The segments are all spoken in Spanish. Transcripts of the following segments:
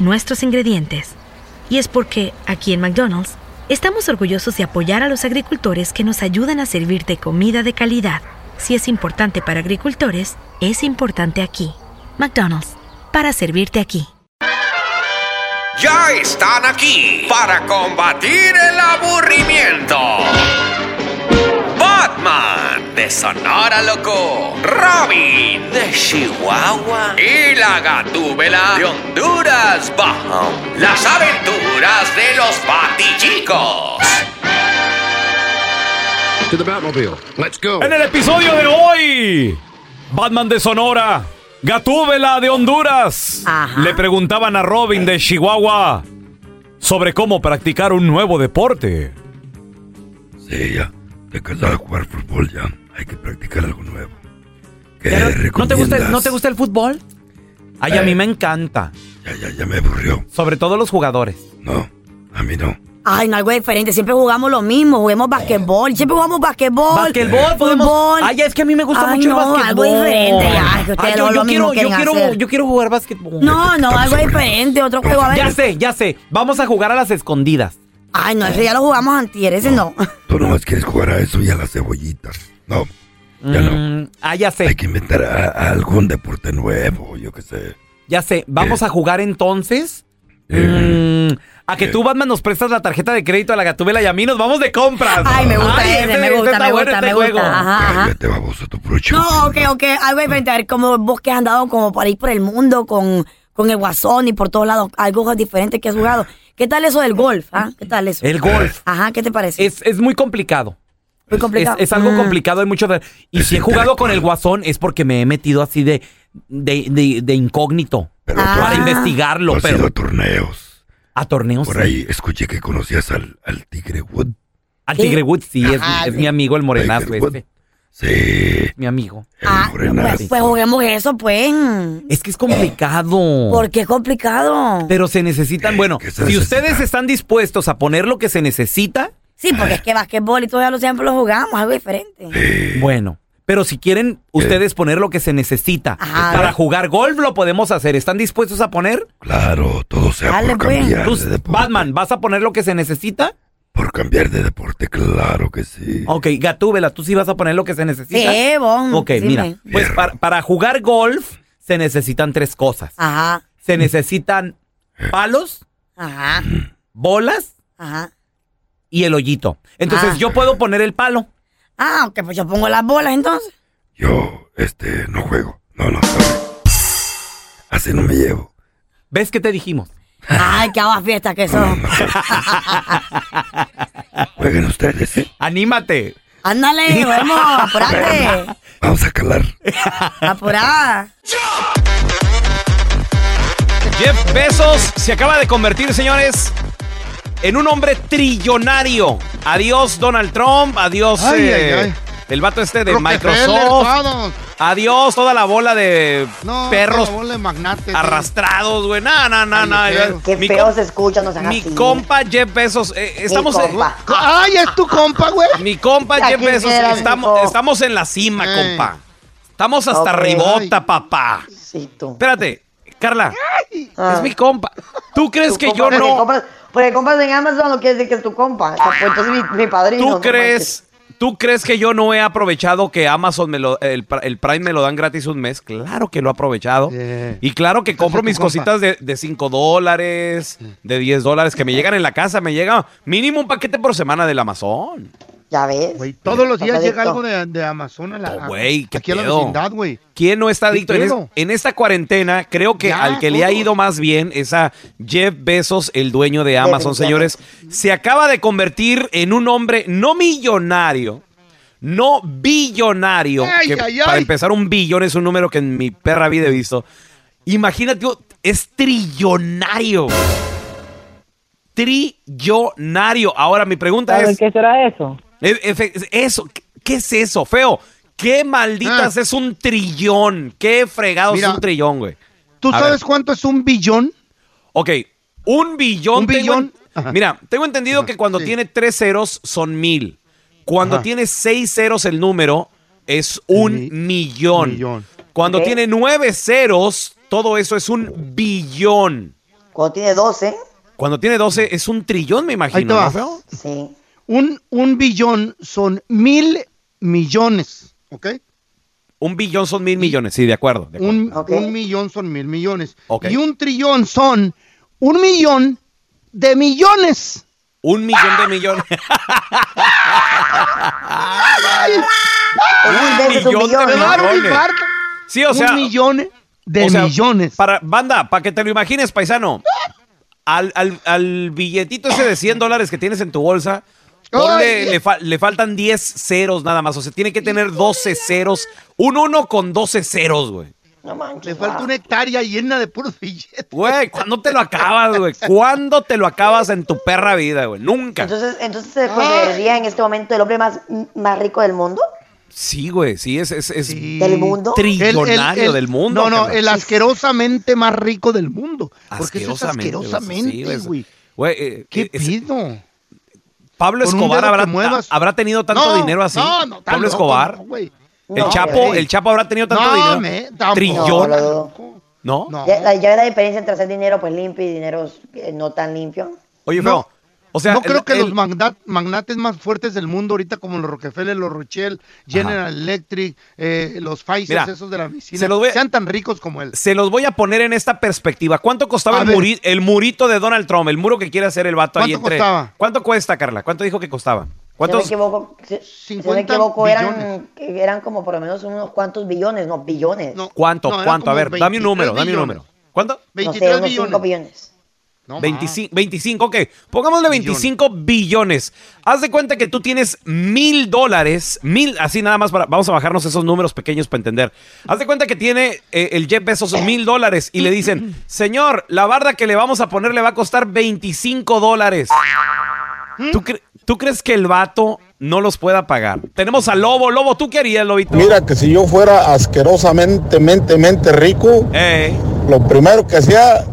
nuestros ingredientes. Y es porque, aquí en McDonald's, estamos orgullosos de apoyar a los agricultores que nos ayudan a servirte comida de calidad. Si es importante para agricultores, es importante aquí. McDonald's, para servirte aquí. Ya están aquí para combatir el aburrimiento. Batman de Sonora Loco, Robin de Chihuahua y la Gatúbela de Honduras Bajo. Las aventuras de los Batichicos. To the Batmobile. Let's go. En el episodio de hoy, Batman de Sonora, Gatúbela de Honduras, le preguntaban a Robin de Chihuahua sobre cómo practicar un nuevo deporte. Sí, ya. De casar a jugar fútbol ya. Hay que practicar algo nuevo. ¿Qué Pero, ¿No te, gusta, recomiendas? ¿No te gusta el fútbol? Ay, a Eh. mí me encanta. Ya, ya, ya me aburrió. Sobre todo los jugadores. No, a mí no. Ay, no, algo diferente. Siempre jugamos lo mismo. Juguemos basquetbol. Siempre jugamos basquetbol. Basquetbol, podemos. Fútbol. Ay, es que a mí me gusta Ay, mucho no, el basquetbol. algo diferente. Ay, que ustedes Ay, yo, quiero, yo quiero, hacer. yo quiero jugar basquetbol. No, no, algo diferente. Otro juego. A ver. Ya sé, ya sé. Vamos a jugar a las escondidas. Ay, no, ese ya lo jugamos antier. Ese no. Tú nomás quieres jugar a eso y a las cebollitas. No, ya no. Mm, ah, ya sé. Hay que inventar a- a algún deporte nuevo, yo qué sé. Ya sé. Vamos a jugar entonces. Eh, Mm, a que tú, Batman, nos prestas la tarjeta de crédito a la gatubela y a mí nos vamos de compras. Ay, me gusta Ay, ese, me este gusta, me gusta, este me juego. gusta. Ajá, ajá. Cállate, baboso, tu. No, ok, ok. Algo diferente. A ver, como vos que has andado como por ahí por el mundo con, con el guasón y por todos lados. Algo diferente que has jugado. ¿Qué tal eso del golf? ¿Ah? ¿Qué tal eso? El golf. Ajá, ¿qué te parece? Es, es muy complicado. Muy complicado. Es, es algo Mm. complicado, hay mucho de- Y si he jugado con el guasón es porque me he metido así de, de, de- de incógnito. Pero Ah. Para investigarlo, has ido a torneos. a torneos. Por sí. ahí escuché que conocías al, al Tigre Wood. Al ¿Qué? Tigre Woods, sí, es, Ajá, es sí. mi amigo el morenazo este. Sí, Mi amigo. el Ah, pues, pues juguemos eso, pues. Es que es complicado. ¿Por qué complicado? Pero se necesitan, bueno, ¿Qué se si necesita? ustedes están dispuestos a poner lo que se necesita, Sí, porque es que basquetbol y todo ya lo siempre lo jugamos, algo diferente. bueno. Pero si quieren ustedes poner lo que se necesita Ajá. para jugar golf, lo podemos hacer. ¿Están dispuestos a poner? Claro, todo sea Dale, por pues. cambiar de deporte. Batman, ¿vas a poner lo que se necesita? Por cambiar de deporte, claro que sí. Ok, Gatúbela, ¿tú sí vas a poner lo que se necesita? Sí, bon. Ok, sí, mira, me- pues para, para jugar golf se necesitan tres cosas. Ajá, Se necesitan palos, ajá, bolas ajá. y el hoyito. Entonces Ah. yo puedo poner el palo. Ah, ok, pues yo pongo las bolas entonces. Yo, este, no juego. No, no, sorry. Así no me llevo. ¿Ves qué te dijimos? Ay, qué agua fiesta que son. Jueguen ustedes. ¡Anímate! Ándale, vamos, apurate. Vamos a calar. Apurá. Jeff Bezos se acaba de convertir, señores, en un hombre trillonario. Adiós Donald Trump, adiós Ay, eh, ay, ay. El vato este de Microsoft. Adiós, toda la bola de No, perros toda bola de magnates, arrastrados, güey. No, no, no, no. Qué Mi feo se escucha, Mi así. compa Jeff Bezos, eh, estamos Mi en- compa. Ay, es tu compa, güey. mi compa Jeff Bezos, estamos, estamos en la cima, Ey. compa. Estamos hasta Ok. ribota, papá. Sí, tú. Espérate, Carla, Ah. es mi compa. ¿Tú crees Tu que compa, yo no? compras- porque compras en Amazon no quiere decir que es tu compa. Pues entonces mi, mi padrino. ¿Tú no crees, ¿Tú crees que yo no he aprovechado que Amazon me lo, el, el Prime me lo dan gratis un mes? Claro que lo he aprovechado. Yeah. Y claro que compro mis cositas de, de 5 dólares, de 10 dólares que me llegan en la casa. Me llega mínimo un paquete por semana del Amazon. Ya ves. Güey, todos los días llega algo de, de Amazon a la, Oh, güey, qué aquí a la vecindad, güey. ¿Quién no está ¿Qué adicto? En, es- en esta cuarentena, creo que Ya, al que le ha ido más bien es a Jeff Bezos, el dueño de Amazon, señores. Se acaba de convertir en un hombre no millonario, no billonario. Ay, que ay, Para ay. empezar, un billón es un número que en mi perra vida he visto. Imagínate, es trillonario. Trillonario. Ahora, mi pregunta es... qué será eso? E- Eso, ¿qué- ¿qué es eso, feo? ¿Qué malditas Ah. es un trillón? ¿Qué fregados Mira, es un trillón, güey? ¿Tú A sabes ver. cuánto es un billón? Ok, un billón. Un tengo billón. en-. Mira, tengo entendido que cuando sí. tiene tres ceros son mil. Cuando Ajá. tiene seis ceros el número es un Mi- millón. millón. Cuando tiene nueve ceros, todo eso es un billón. Cuando tiene 12, Cuando tiene doce es un trillón, me Ahí imagino, te va. ¿no, feo? sí. Un, un billón son mil millones, ¿ok? Un billón son mil millones, sí, de acuerdo. de acuerdo. Un, un millón son mil millones. Ok. Y un trillón son un millón de millones. Un millón de millones. Un millón de millones. infarto. Sí, o sea, un millón de o sea, millones. Para, banda, para que te lo imagines, paisano. Al, al- al billetito ese de 100 dólares que tienes en tu bolsa, ponle- le, fa- le faltan 10 ceros nada más. O sea, tiene que tener 12 ceros. Un 1 con 12 ceros, güey. No manches. Le falta una hectárea llena de puros billetes. Güey, ¿cuándo te lo acabas, güey? ¿Cuándo te lo acabas en tu perra vida, güey? Nunca. Entonces, entonces se consideraría en este momento el hombre más, más rico del mundo. Sí, güey, sí, es, es, es Sí. ¿Del mundo? trillonario El- el- el- del mundo. No, no, el asquerosamente más rico del mundo. Porque eso es Asquerosamente, güey, asquerosamente, sí, güey. güey. Güey, eh, ¿Qué es- pido? Pablo Escobar habrá, habrá tenido tanto No, dinero así. No, no, tan Pablo loco, Escobar. el No, Chapo, el Chapo habrá tenido tanto No, dinero. me-. Trillón. No. Ya, la, ya la diferencia entre hacer dinero pues limpio y dinero eh, no tan limpio. Oye, No. feo. O sea, no creo el- que el- los magna- magnates más fuertes del mundo ahorita como los Rockefeller, los Rothschild, General Electric, eh, los Pfizer, Mira, esos de la medicina, se los voy a- sean tan ricos como él. se los voy a poner en esta perspectiva. ¿Cuánto costaba el, muri- el murito de Donald Trump? El muro que quiere hacer el vato ahí ¿Cuánto entre. costaba? ¿Cuánto cuesta, Carla? ¿Cuánto dijo que costaba? Si no me ¿Cuántos? equivoco, si, me 50 equivoco eran, como por lo menos unos cuantos billones, no billones. No, ¿Cuánto? no, ¿Cuánto? A ver, dame un número, 23 dame un número. ¿Cuánto? no sé, 23 unos billones. 5 billones. No, más. 25, 25, ok. Pongámosle 25 billones. Haz de cuenta que tú tienes mil dólares, mil, así nada más para, vamos a bajarnos esos números pequeños para entender. Haz de cuenta que tiene eh, el Jeff Bezos mil dólares y le dicen, señor, la barda que le vamos a poner le va a costar 25 dólares. ¿Tú, cre- tú crees que el vato no los pueda pagar? Tenemos a Lobo. Lobo, ¿tú qué harías, Lobito? Mira que si yo fuera asquerosamente, mente, mente rico, Ey. lo primero que hacía,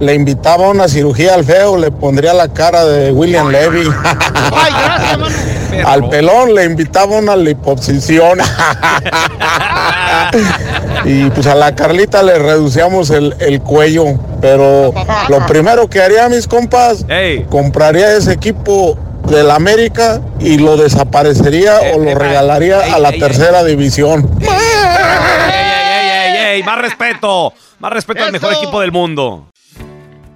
le invitaba a una cirugía al feo, le pondría la cara de William Levy. Ay, gracias, mano. Al pelón le invitaba una liposucción. y pues a la Carlita le reducíamos el, el cuello. Pero lo primero que haría, mis compas, Ey. compraría ese equipo del América y lo desaparecería Eh, o lo regalaría a la tercera división. ¡Ey, ey, ey, ey, ey! Más respeto. Más respeto al mejor equipo del mundo.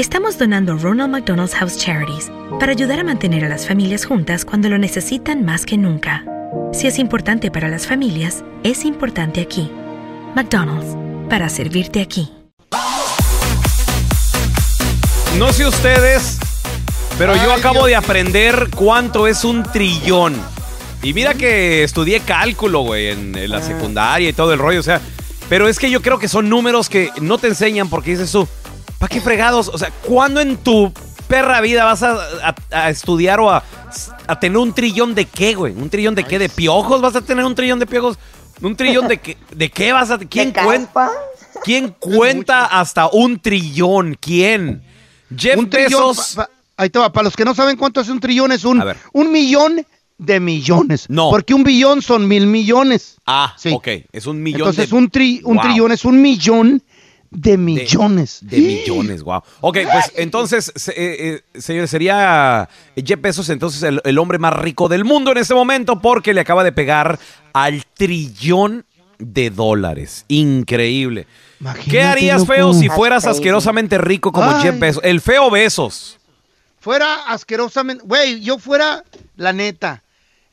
estamos donando Ronald McDonald's House Charities para ayudar a mantener a las familias juntas cuando lo necesitan más que nunca. Si es importante para las familias, es importante aquí. McDonald's, para servirte aquí. No sé ustedes, pero yo acabo de aprender cuánto es un trillón. Y mira que estudié cálculo, güey, en, en la secundaria y todo el rollo, o sea. Pero es que yo creo que son números que no te enseñan porque dices tú, ¿para qué fregados? O sea, ¿cuándo en tu perra vida vas a, a- a estudiar o a, a tener un trillón de qué, güey? ¿Un trillón de qué? ¿De piojos vas a tener un trillón de piojos? ¿Un trillón de qué? ¿De qué vas a...? ¿Quién cuenta? ¿Quién cuenta hasta un trillón? ¿Quién? Jeff Un trillón, Bezos... pa- pa- ahí te va, para los que no saben cuánto es un trillón, es un, un millón de millones. No. Porque un billón son mil millones. Ah, ok. Es un millón Entonces de... un, tri- un Wow. trillón es un millón de millones. De millones, wow. Ok, pues entonces, se- eh, eh, señor, sería Jeff Bezos entonces el, el hombre más rico del mundo en este momento porque le acaba de pegar al trillón de dólares. Increíble. ¿Qué harías, loco. feo, si fueras crazy. asquerosamente rico como Ay. Jeff Bezos? El feo Bezos. Fuera asquerosamente, güey, yo fuera, la neta,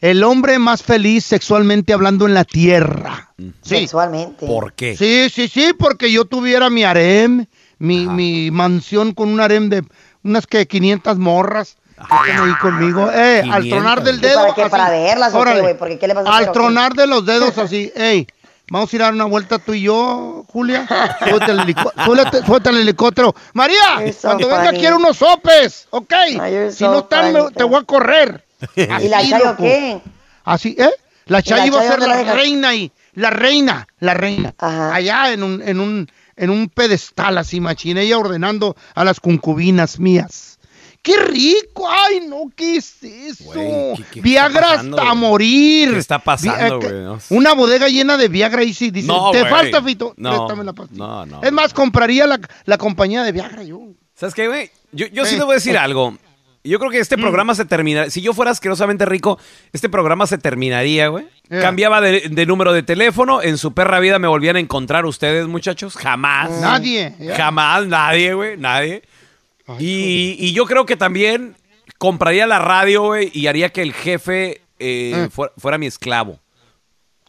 el hombre más feliz sexualmente hablando en la tierra. Sí. Sexualmente. ¿Por qué? Sí, sí, sí, porque yo tuviera mi harem, mi, mi mansión con un harem de unas que 500 morras. que están ahí conmigo. Eh, al 500. tronar del ¿Y dedo. para qué? así. ¿Para verlas Órale. güey? Porque ¿qué le vas a Al tronar de los dedos así, ey. Vamos a ir a dar una vuelta tú y yo, Julia. Helico- súbete- súbete al helicóptero. María, so cuando venga funny. quiero unos sopes, ¿ok? si no están, te voy a correr. ¿Y la Chayo qué? Así, ¿eh? La ¿Y Chayo iba a ser la reina ahí. La reina, la reina. Allá en un, en un, en un pedestal así, machín. Ella ordenando a las concubinas mías. ¡Qué rico! ¡Ay, no! ¿Qué es eso? qué Viagra pasando, hasta güey? morir. ¿Qué está pasando, Vi- eh, güey? No. Una bodega llena de Viagra y sí, dice, No, te güey. falta, Fito. No, Préstame la pastilla. no, no. Es más, compraría la, la compañía de Viagra yo. ¿Sabes qué, güey? Yo, yo sí te voy a decir eh. algo. Yo creo que Mm. este programa se terminaría. Si yo fuera asquerosamente rico, este programa se terminaría, güey. Yeah. Cambiaba de, de número de teléfono. En su perra vida me volvían a encontrar ustedes, muchachos. Jamás. Nadie, yeah. Jamás, nadie, güey. Nadie. y, y yo creo que también compraría la radio, güey, y haría que el jefe eh, Eh. fuera, fuera mi esclavo.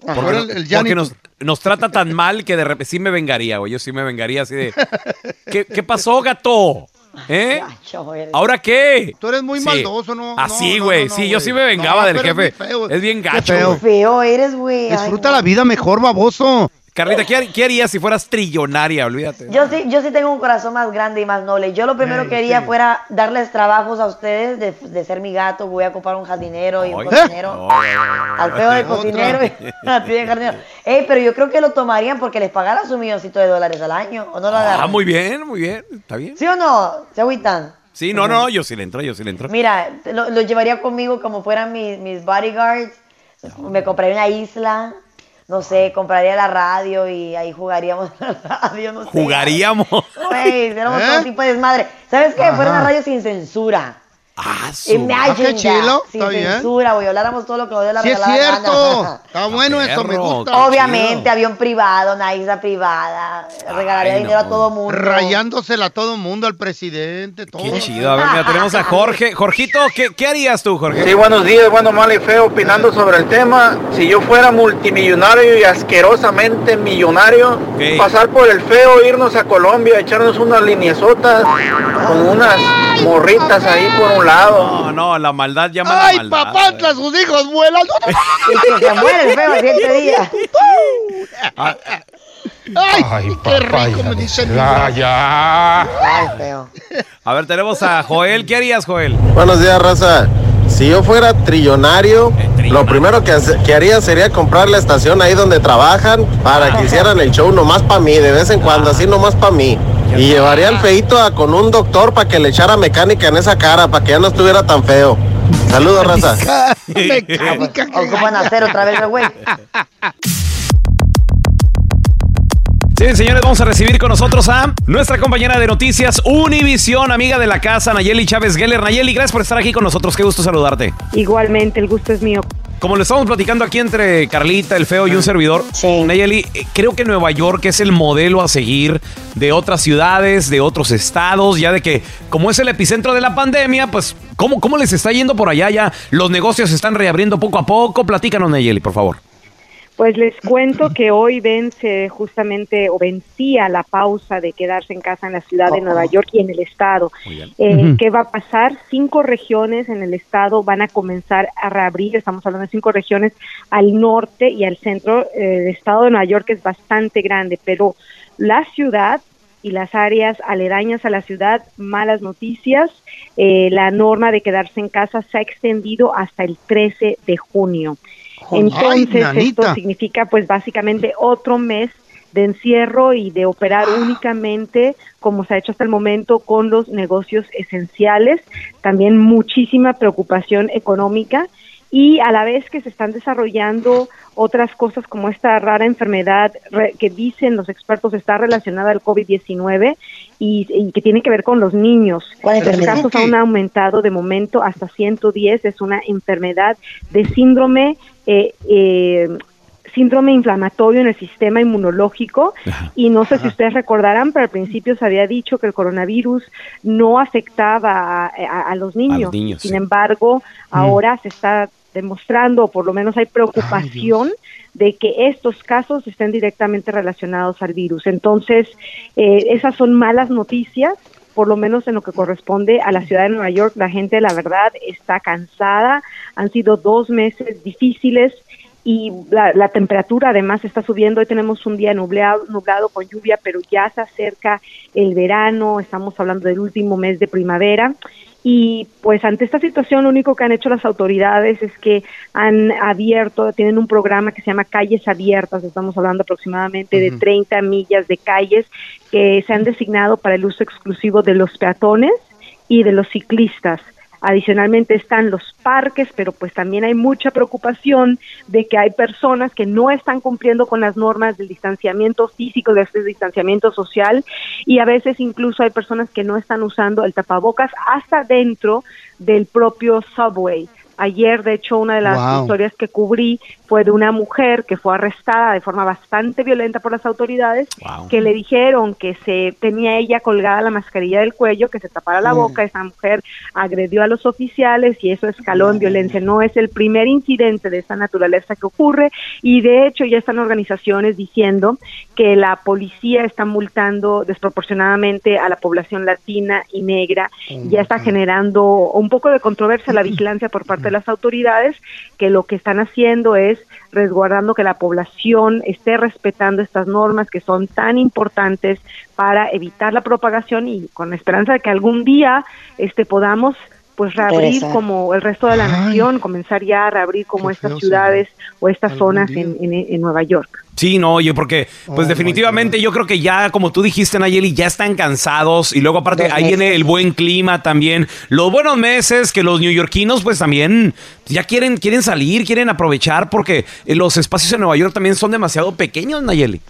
Ajá. Porque, Fuera no- el- el porque janitor. nos, nos trata tan mal que de repente sí me vengaría, güey. Yo sí me vengaría así de. ¿Qué, qué pasó, gato? ¿Eh? ¿Ahora qué? Tú eres muy Sí. maldoso, ¿no? Así, No, no, güey. no, sí, yo sí me vengaba No, del jefe. es feo. Bien Qué gacho. feo. güey. Feo eres, güey. Ay, Disfruta la vida mejor, baboso. Carlita, ¿qué, har- qué harías si fueras trillonaria? Olvídate. Yo sí, yo sí tengo un corazón más grande y más noble. Yo lo primero Ey, que quería sí. fuera darles trabajos a ustedes de, de ser mi gato. Voy a comprar un jardinero y un Ay. cocinero. Al feo de Otra. cocinero y a ti de jardinero. Ey, pero yo creo que lo tomarían porque les pagaran su milloncito de dólares al año. ¿O no lo Ah, muy bien, muy bien. Está bien. ¿Sí o no? ¿Se agüitan? Sí, no, no, yo sí le entro, yo sí le entro. Mira, lo, lo llevaría conmigo como fueran mis, mis bodyguards. Me compraría una isla. No sé, compraría la radio y ahí jugaríamos la radio. No sé. Jugaríamos. Güey, éramos ¿Eh? todo tipo de desmadre. ¿Sabes qué? Fuera una radio sin censura. Ah, Imagine Ah, qué chilo, Sin está bien. censura, güey. Habláramos todo lo que nos dé la Sí es cierto. gana. Está bueno eso, me gusta. Obviamente, avión privado, una isla privada. Regalaría Ay, dinero no. a todo mundo. Rayándosela a todo mundo, al presidente, todo. Qué chido. A ver, mira, tenemos a Jorge. Jorgito, ¿qué, qué harías tú, Jorge? Sí, buenos días, bueno, mal y feo, opinando sobre el tema. Si yo fuera multimillonario y asquerosamente millonario, pasar por el feo, irnos a Colombia, echarnos unas liniezotas con unas morritas ahí por un lado. No, no, la maldad llama a ¡Ay, la maldad. papantla, sus hijos vuelan! Y que se muere el feo al siguiente día. Ah, Ay, qué rico me dice Ya, ya. Ay, feo. A ver, tenemos a Joel. ¿Qué harías, Joel? Buenos días, raza. Si yo fuera trillonario, lo primero que, hace- que haría sería comprar la estación ahí donde trabajan para que hicieran el show nomás para mí, de vez en cuando, así nomás para mí. Y llevaría al feito a con un doctor para que le echara mecánica en esa cara, para que ya no estuviera tan feo. Saludos, raza. Mecánica. Ocupan hacer otra vez el güey. Sí, señores, vamos a recibir con nosotros a nuestra compañera de noticias Univisión, amiga de la casa, Nayeli Chávez Geller. Nayeli, gracias por estar aquí con nosotros. Qué gusto saludarte. Igualmente, el gusto es mío. Como lo estamos platicando aquí entre Carlita, el feo y un servidor, Nayeli, eh, creo que Nueva York es el modelo a seguir de otras ciudades, de otros estados, ya de que como es el epicentro de la pandemia, pues ¿cómo, cómo les está yendo por allá ya? Los negocios se están reabriendo poco a poco. Platícanos, Nayeli, por favor. Pues les cuento que hoy vence justamente o vencía la pausa de quedarse en casa en la ciudad de Nueva York y en el estado. Eh. ¿Qué va a pasar? Cinco regiones en el estado van a comenzar a reabrir. Estamos hablando de cinco regiones al norte y al centro. Eh, el estado de Nueva York es bastante grande, pero la ciudad y las áreas aledañas a la ciudad, malas noticias. Eh, la norma de quedarse en casa se ha extendido hasta el 13 de junio. Ay, Entonces, esto significa pues básicamente otro mes de encierro y de operar únicamente como se ha hecho hasta el momento con los negocios esenciales, también muchísima preocupación económica y a la vez que se están desarrollando otras cosas como esta rara enfermedad que dicen los expertos está relacionada al COVID-19 y, y que tiene que ver con los niños. ¿Cuál Los casos han aumentado de momento hasta 110, es una enfermedad de síndrome eh, eh, síndrome inflamatorio en el sistema inmunológico y no sé si ustedes recordarán, pero al principio se había dicho que el coronavirus no afectaba a, a- a los niños. niños, Sin sí. embargo, ahora se está demostrando, o por lo menos hay preocupación de que estos casos estén directamente relacionados al virus. Entonces, eh, esas son malas noticias por lo menos en lo que corresponde a la ciudad de Nueva York, la gente, la verdad, está cansada. Han sido dos meses difíciles y la, la temperatura además está subiendo. Hoy tenemos un día nublado, nublado con lluvia, pero ya se acerca el verano, estamos hablando del último mes de primavera. Y pues ante esta situación lo único que han hecho las autoridades es que han abierto, tienen un programa que se llama Calles Abiertas, estamos hablando aproximadamente de 30 millas de calles que se han designado para el uso exclusivo de los peatones y de los ciclistas. Adicionalmente están los parques, pero pues también hay mucha preocupación de que hay personas que no están cumpliendo con las normas del distanciamiento físico, de este distanciamiento social, y a veces incluso hay personas que no están usando el tapabocas hasta dentro del propio subway. Ayer, de hecho, una de las Wow. historias que cubrí fue de una mujer que fue arrestada de forma bastante violenta por las autoridades, que le dijeron que se tenía ella colgada la mascarilla del cuello, que se tapara la Mm. boca. Esa mujer agredió a los oficiales y eso escaló en violencia. No es el primer incidente de esta naturaleza que ocurre y de hecho ya están organizaciones diciendo que la policía está multando desproporcionadamente a la población latina y negra. Ya está generando un poco de controversia la vigilancia por parte de las autoridades, que lo que están haciendo es resguardando que la población esté respetando estas normas que son tan importantes para evitar la propagación y con la esperanza de que algún día este podamos pues reabrir como el resto de la nación, comenzar ya a reabrir como estas ciudades o estas zonas en, en- en Nueva York. Sí, no, oye, porque pues definitivamente yo creo que ya, como tú dijiste, Nayeli, ya están cansados y luego aparte ahí viene el buen clima también, los buenos meses que los neoyorquinos pues también ya quieren, quieren salir, quieren aprovechar porque eh, los espacios en Nueva York también son demasiado pequeños, Nayeli.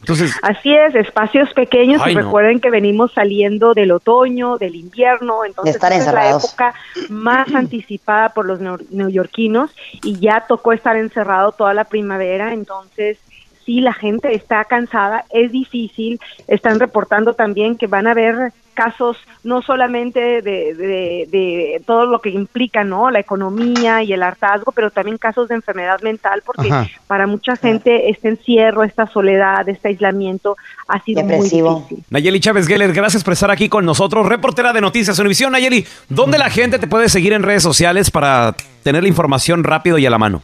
Entonces, Así es, espacios pequeños Ay, y no. recuerden que venimos saliendo del otoño, del invierno, entonces estar esta es la época más anticipada por los neo- neoyorquinos y ya tocó estar encerrado toda la primavera, entonces sí, la gente está cansada, es difícil, están reportando también que van a haber casos no solamente de, de- de todo lo que implica, ¿no? La economía y el hartazgo, pero también casos de enfermedad mental, porque Ajá. para mucha gente este encierro, esta soledad, este aislamiento ha sido muy difícil. Nayeli Chávez Geller, gracias por estar aquí con nosotros, reportera de Noticias Univisión. Nayeli, ¿dónde la gente te puede seguir en redes sociales para tener la información rápido y a la mano?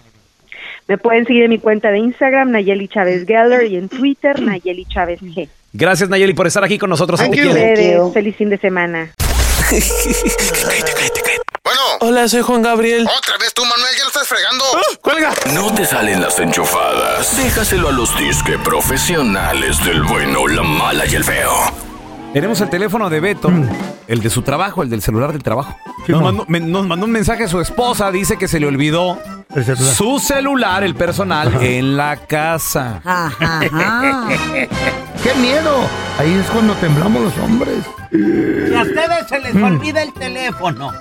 Me pueden seguir en mi cuenta de Instagram, Nayeli Chávez Geller, y en Twitter, Nayeli Chávez G. Gracias, Nayeli, por estar aquí con nosotros. Thank you. Ustedes, Feliz fin de semana. Hola, soy Juan Gabriel. Otra vez tú, Manuel, ya lo estás fregando. ¡Cuelga! No te salen las enchufadas. Déjaselo a los disque profesionales del bueno, la mala y el feo. Tenemos el teléfono de Beto, el de su trabajo, el del celular del trabajo. Nos mandó, me- nos mandó un mensaje a su esposa, dice que se le olvidó su celular, el personal, en la casa. ¡Qué miedo! Ahí es cuando temblamos los hombres. Si a ustedes se les olvida el teléfono,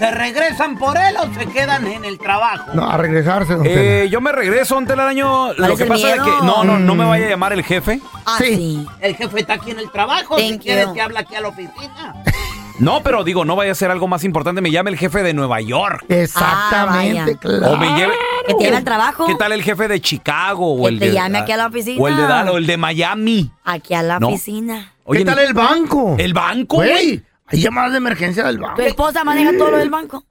¿se regresan por él o se quedan en el trabajo? No, a regresarse, don Eh, yo me regreso ante el año. Lo que pasa es que. No, no, no me vaya a llamar el jefe. Ah, sí. El jefe está aquí en el trabajo. si Thank quieres, you. te habla aquí a la oficina. No, pero digo, no vaya a ser algo más importante. Me llame el jefe de Nueva York. Exactamente, Ah, vaya. claro. O me lleve. Que te lleve al trabajo. ¿Qué tal el jefe de Chicago? O Que el te de, llame aquí a la oficina. O el de Dallas, o el de Miami. Aquí a la No. oficina. Oye, ¿Qué tal el banco? ¿El banco, Güey, güey? Hay llamadas de emergencia del banco. ¿Tu esposa maneja todo lo del banco?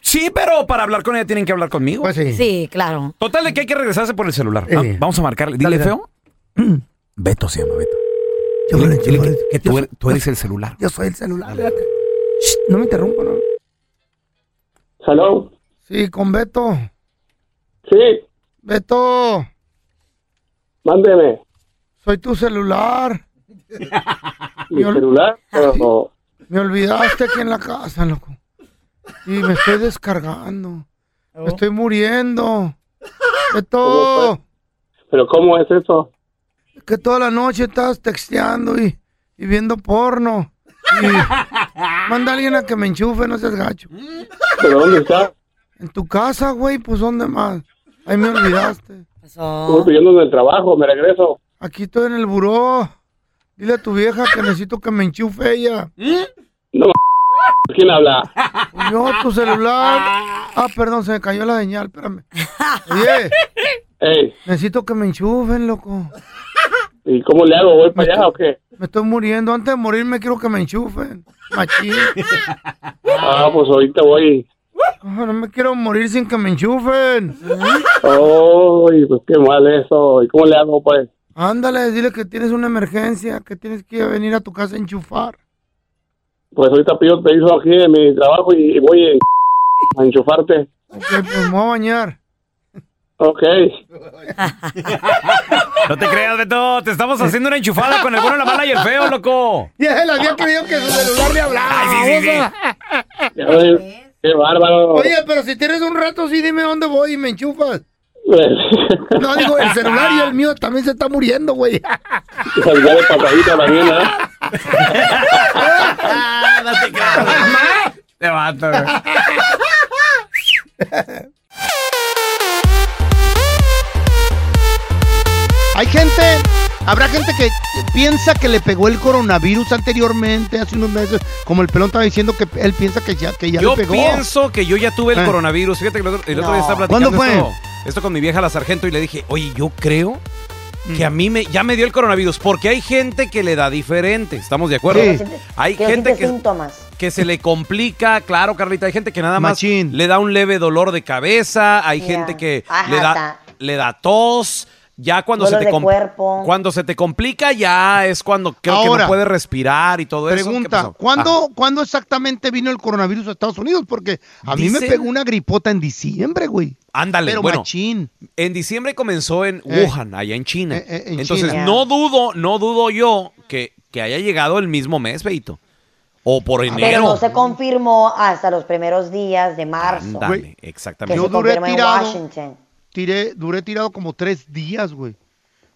Sí, pero para hablar con ella tienen que hablar conmigo. Pues sí. Sí, claro. Total de que hay que regresarse por el celular. Eh. Va- Vamos a marcarle. Dile, Dale, dale. feo. Beto se llama Beto. Chúfale, Dile chúfale. que, que tú, eres, tú eres el celular. Yo soy el celular. Shh, no me interrumpa, ¿no? Hello. Sí, con Beto. Sí, Beto, mándeme soy tu celular. Mi celular. Pero, Me olvidaste aquí en la casa, loco. Y me estoy descargando. Me estoy muriendo. Beto, pero ¿cómo es eso? que toda la noche estás texteando y, y viendo porno. Y manda a alguien a que me enchufe, no seas gacho. ¿Pero dónde está? En tu casa, güey, pues ¿dónde más? Ahí me olvidaste. Estoy pidiendo en el trabajo, me regreso. Aquí estoy en el buró. Dile a tu vieja que necesito que me enchufe ella. No, ¿quién habla? Yo, tu celular. Ah, perdón, se me cayó la señal, espérame. Oye, Ey, necesito que me enchufen, loco. ¿y cómo le hago? ¿Voy para allá o qué? Me estoy muriendo. Antes de morirme quiero que me enchufen. Machín. Ah, pues ahorita voy. Ah, no me quiero morir sin que me enchufen. Ay, pues qué mal eso. ¿Y cómo le hago, pues? Ándale, dile que tienes una emergencia, que tienes que venir a tu casa a enchufar. Pues ahorita pido permiso aquí en mi trabajo y, y voy en- a enchufarte. Ok, pues me voy a bañar. Ok. No te creas, Beto. Te estamos haciendo una enchufada con el bueno, la mala y el feo, loco. Y él había creído que su celular le hablaba. Ay, sí, sí. Ya ves, Qué bárbaro. Oye, pero si tienes un rato, sí dime dónde voy y me enchufas. No, digo, el celular y el mío también se está muriendo, güey. Salía de patadita también, ¿eh? no te creas. Te mato, güey. Hay gente, habrá gente que piensa que le pegó el coronavirus anteriormente, hace unos meses, como el pelón estaba diciendo que él piensa que ya, que ya Yo le pegó. pienso que yo ya tuve el Eh. coronavirus. Fíjate que el otro, el otro No. día estaba platicando ¿Cuándo fue? Esto, esto con mi vieja la sargento y le dije, oye, yo creo que a mí me, ya me dio el coronavirus porque hay gente que le da diferente. ¿Estamos de acuerdo? Sí. Hay Que gente que, síntomas. que se le complica, claro, Carlita. Hay gente que nada más Machín. le da un leve dolor de cabeza. Hay gente que Ajá, le da, ta. le da tos. Ya cuando Dolor se te de cuerpo. cuando se te complica ya es cuando creo que no puedes respirar y todo eso. ¿Qué Pregunta? ¿cuándo, ¿cuándo exactamente vino el coronavirus a Estados Unidos? Porque a mí me Dicen- pegó una gripota en diciembre, güey. Ándale, Pero bueno. machín. En diciembre comenzó en Eh. Wuhan, allá en China. Eh, eh, en Entonces, China. no dudo, no dudo yo que, que haya llegado el mismo mes, Beito. O por Pero enero. no se confirmó hasta los primeros días de marzo. Ándale, Que exactamente. se Yo duré confirmó en tirado. Washington. Tiré, duré tirado como tres días, güey.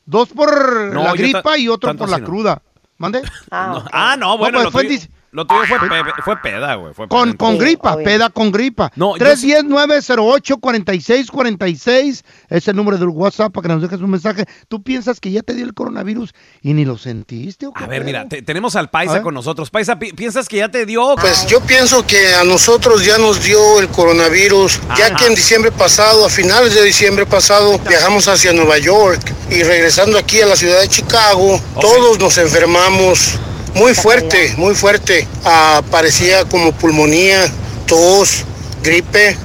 Dos por No, la gripa y otro por la no. cruda. ¿Mande? Ah, Ah, no, bueno, pues lo, fue tuyo, dis- lo tuyo fue, pe- fue peda, güey. Fue Con, peda. con gripa, obvio. peda con gripa. No, yo 310-908-4646 es el número del WhatsApp para que nos dejes un mensaje. ¿Tú piensas que ya te dio el coronavirus y ni lo sentiste? ¿o qué A ver, pedo? mira, te- tenemos al Paisa con nosotros. Paisa, pi- ¿piensas que ya te dio? Pues yo pienso que a nosotros ya nos dio el coronavirus, ya que en diciembre pasado, a finales de diciembre pasado, viajamos hacia Nueva York y regresando aquí a la ciudad de Chicago, todos nos enfermamos muy fuerte, muy fuerte. Ah, parecía como pulmonía, tos, gripe.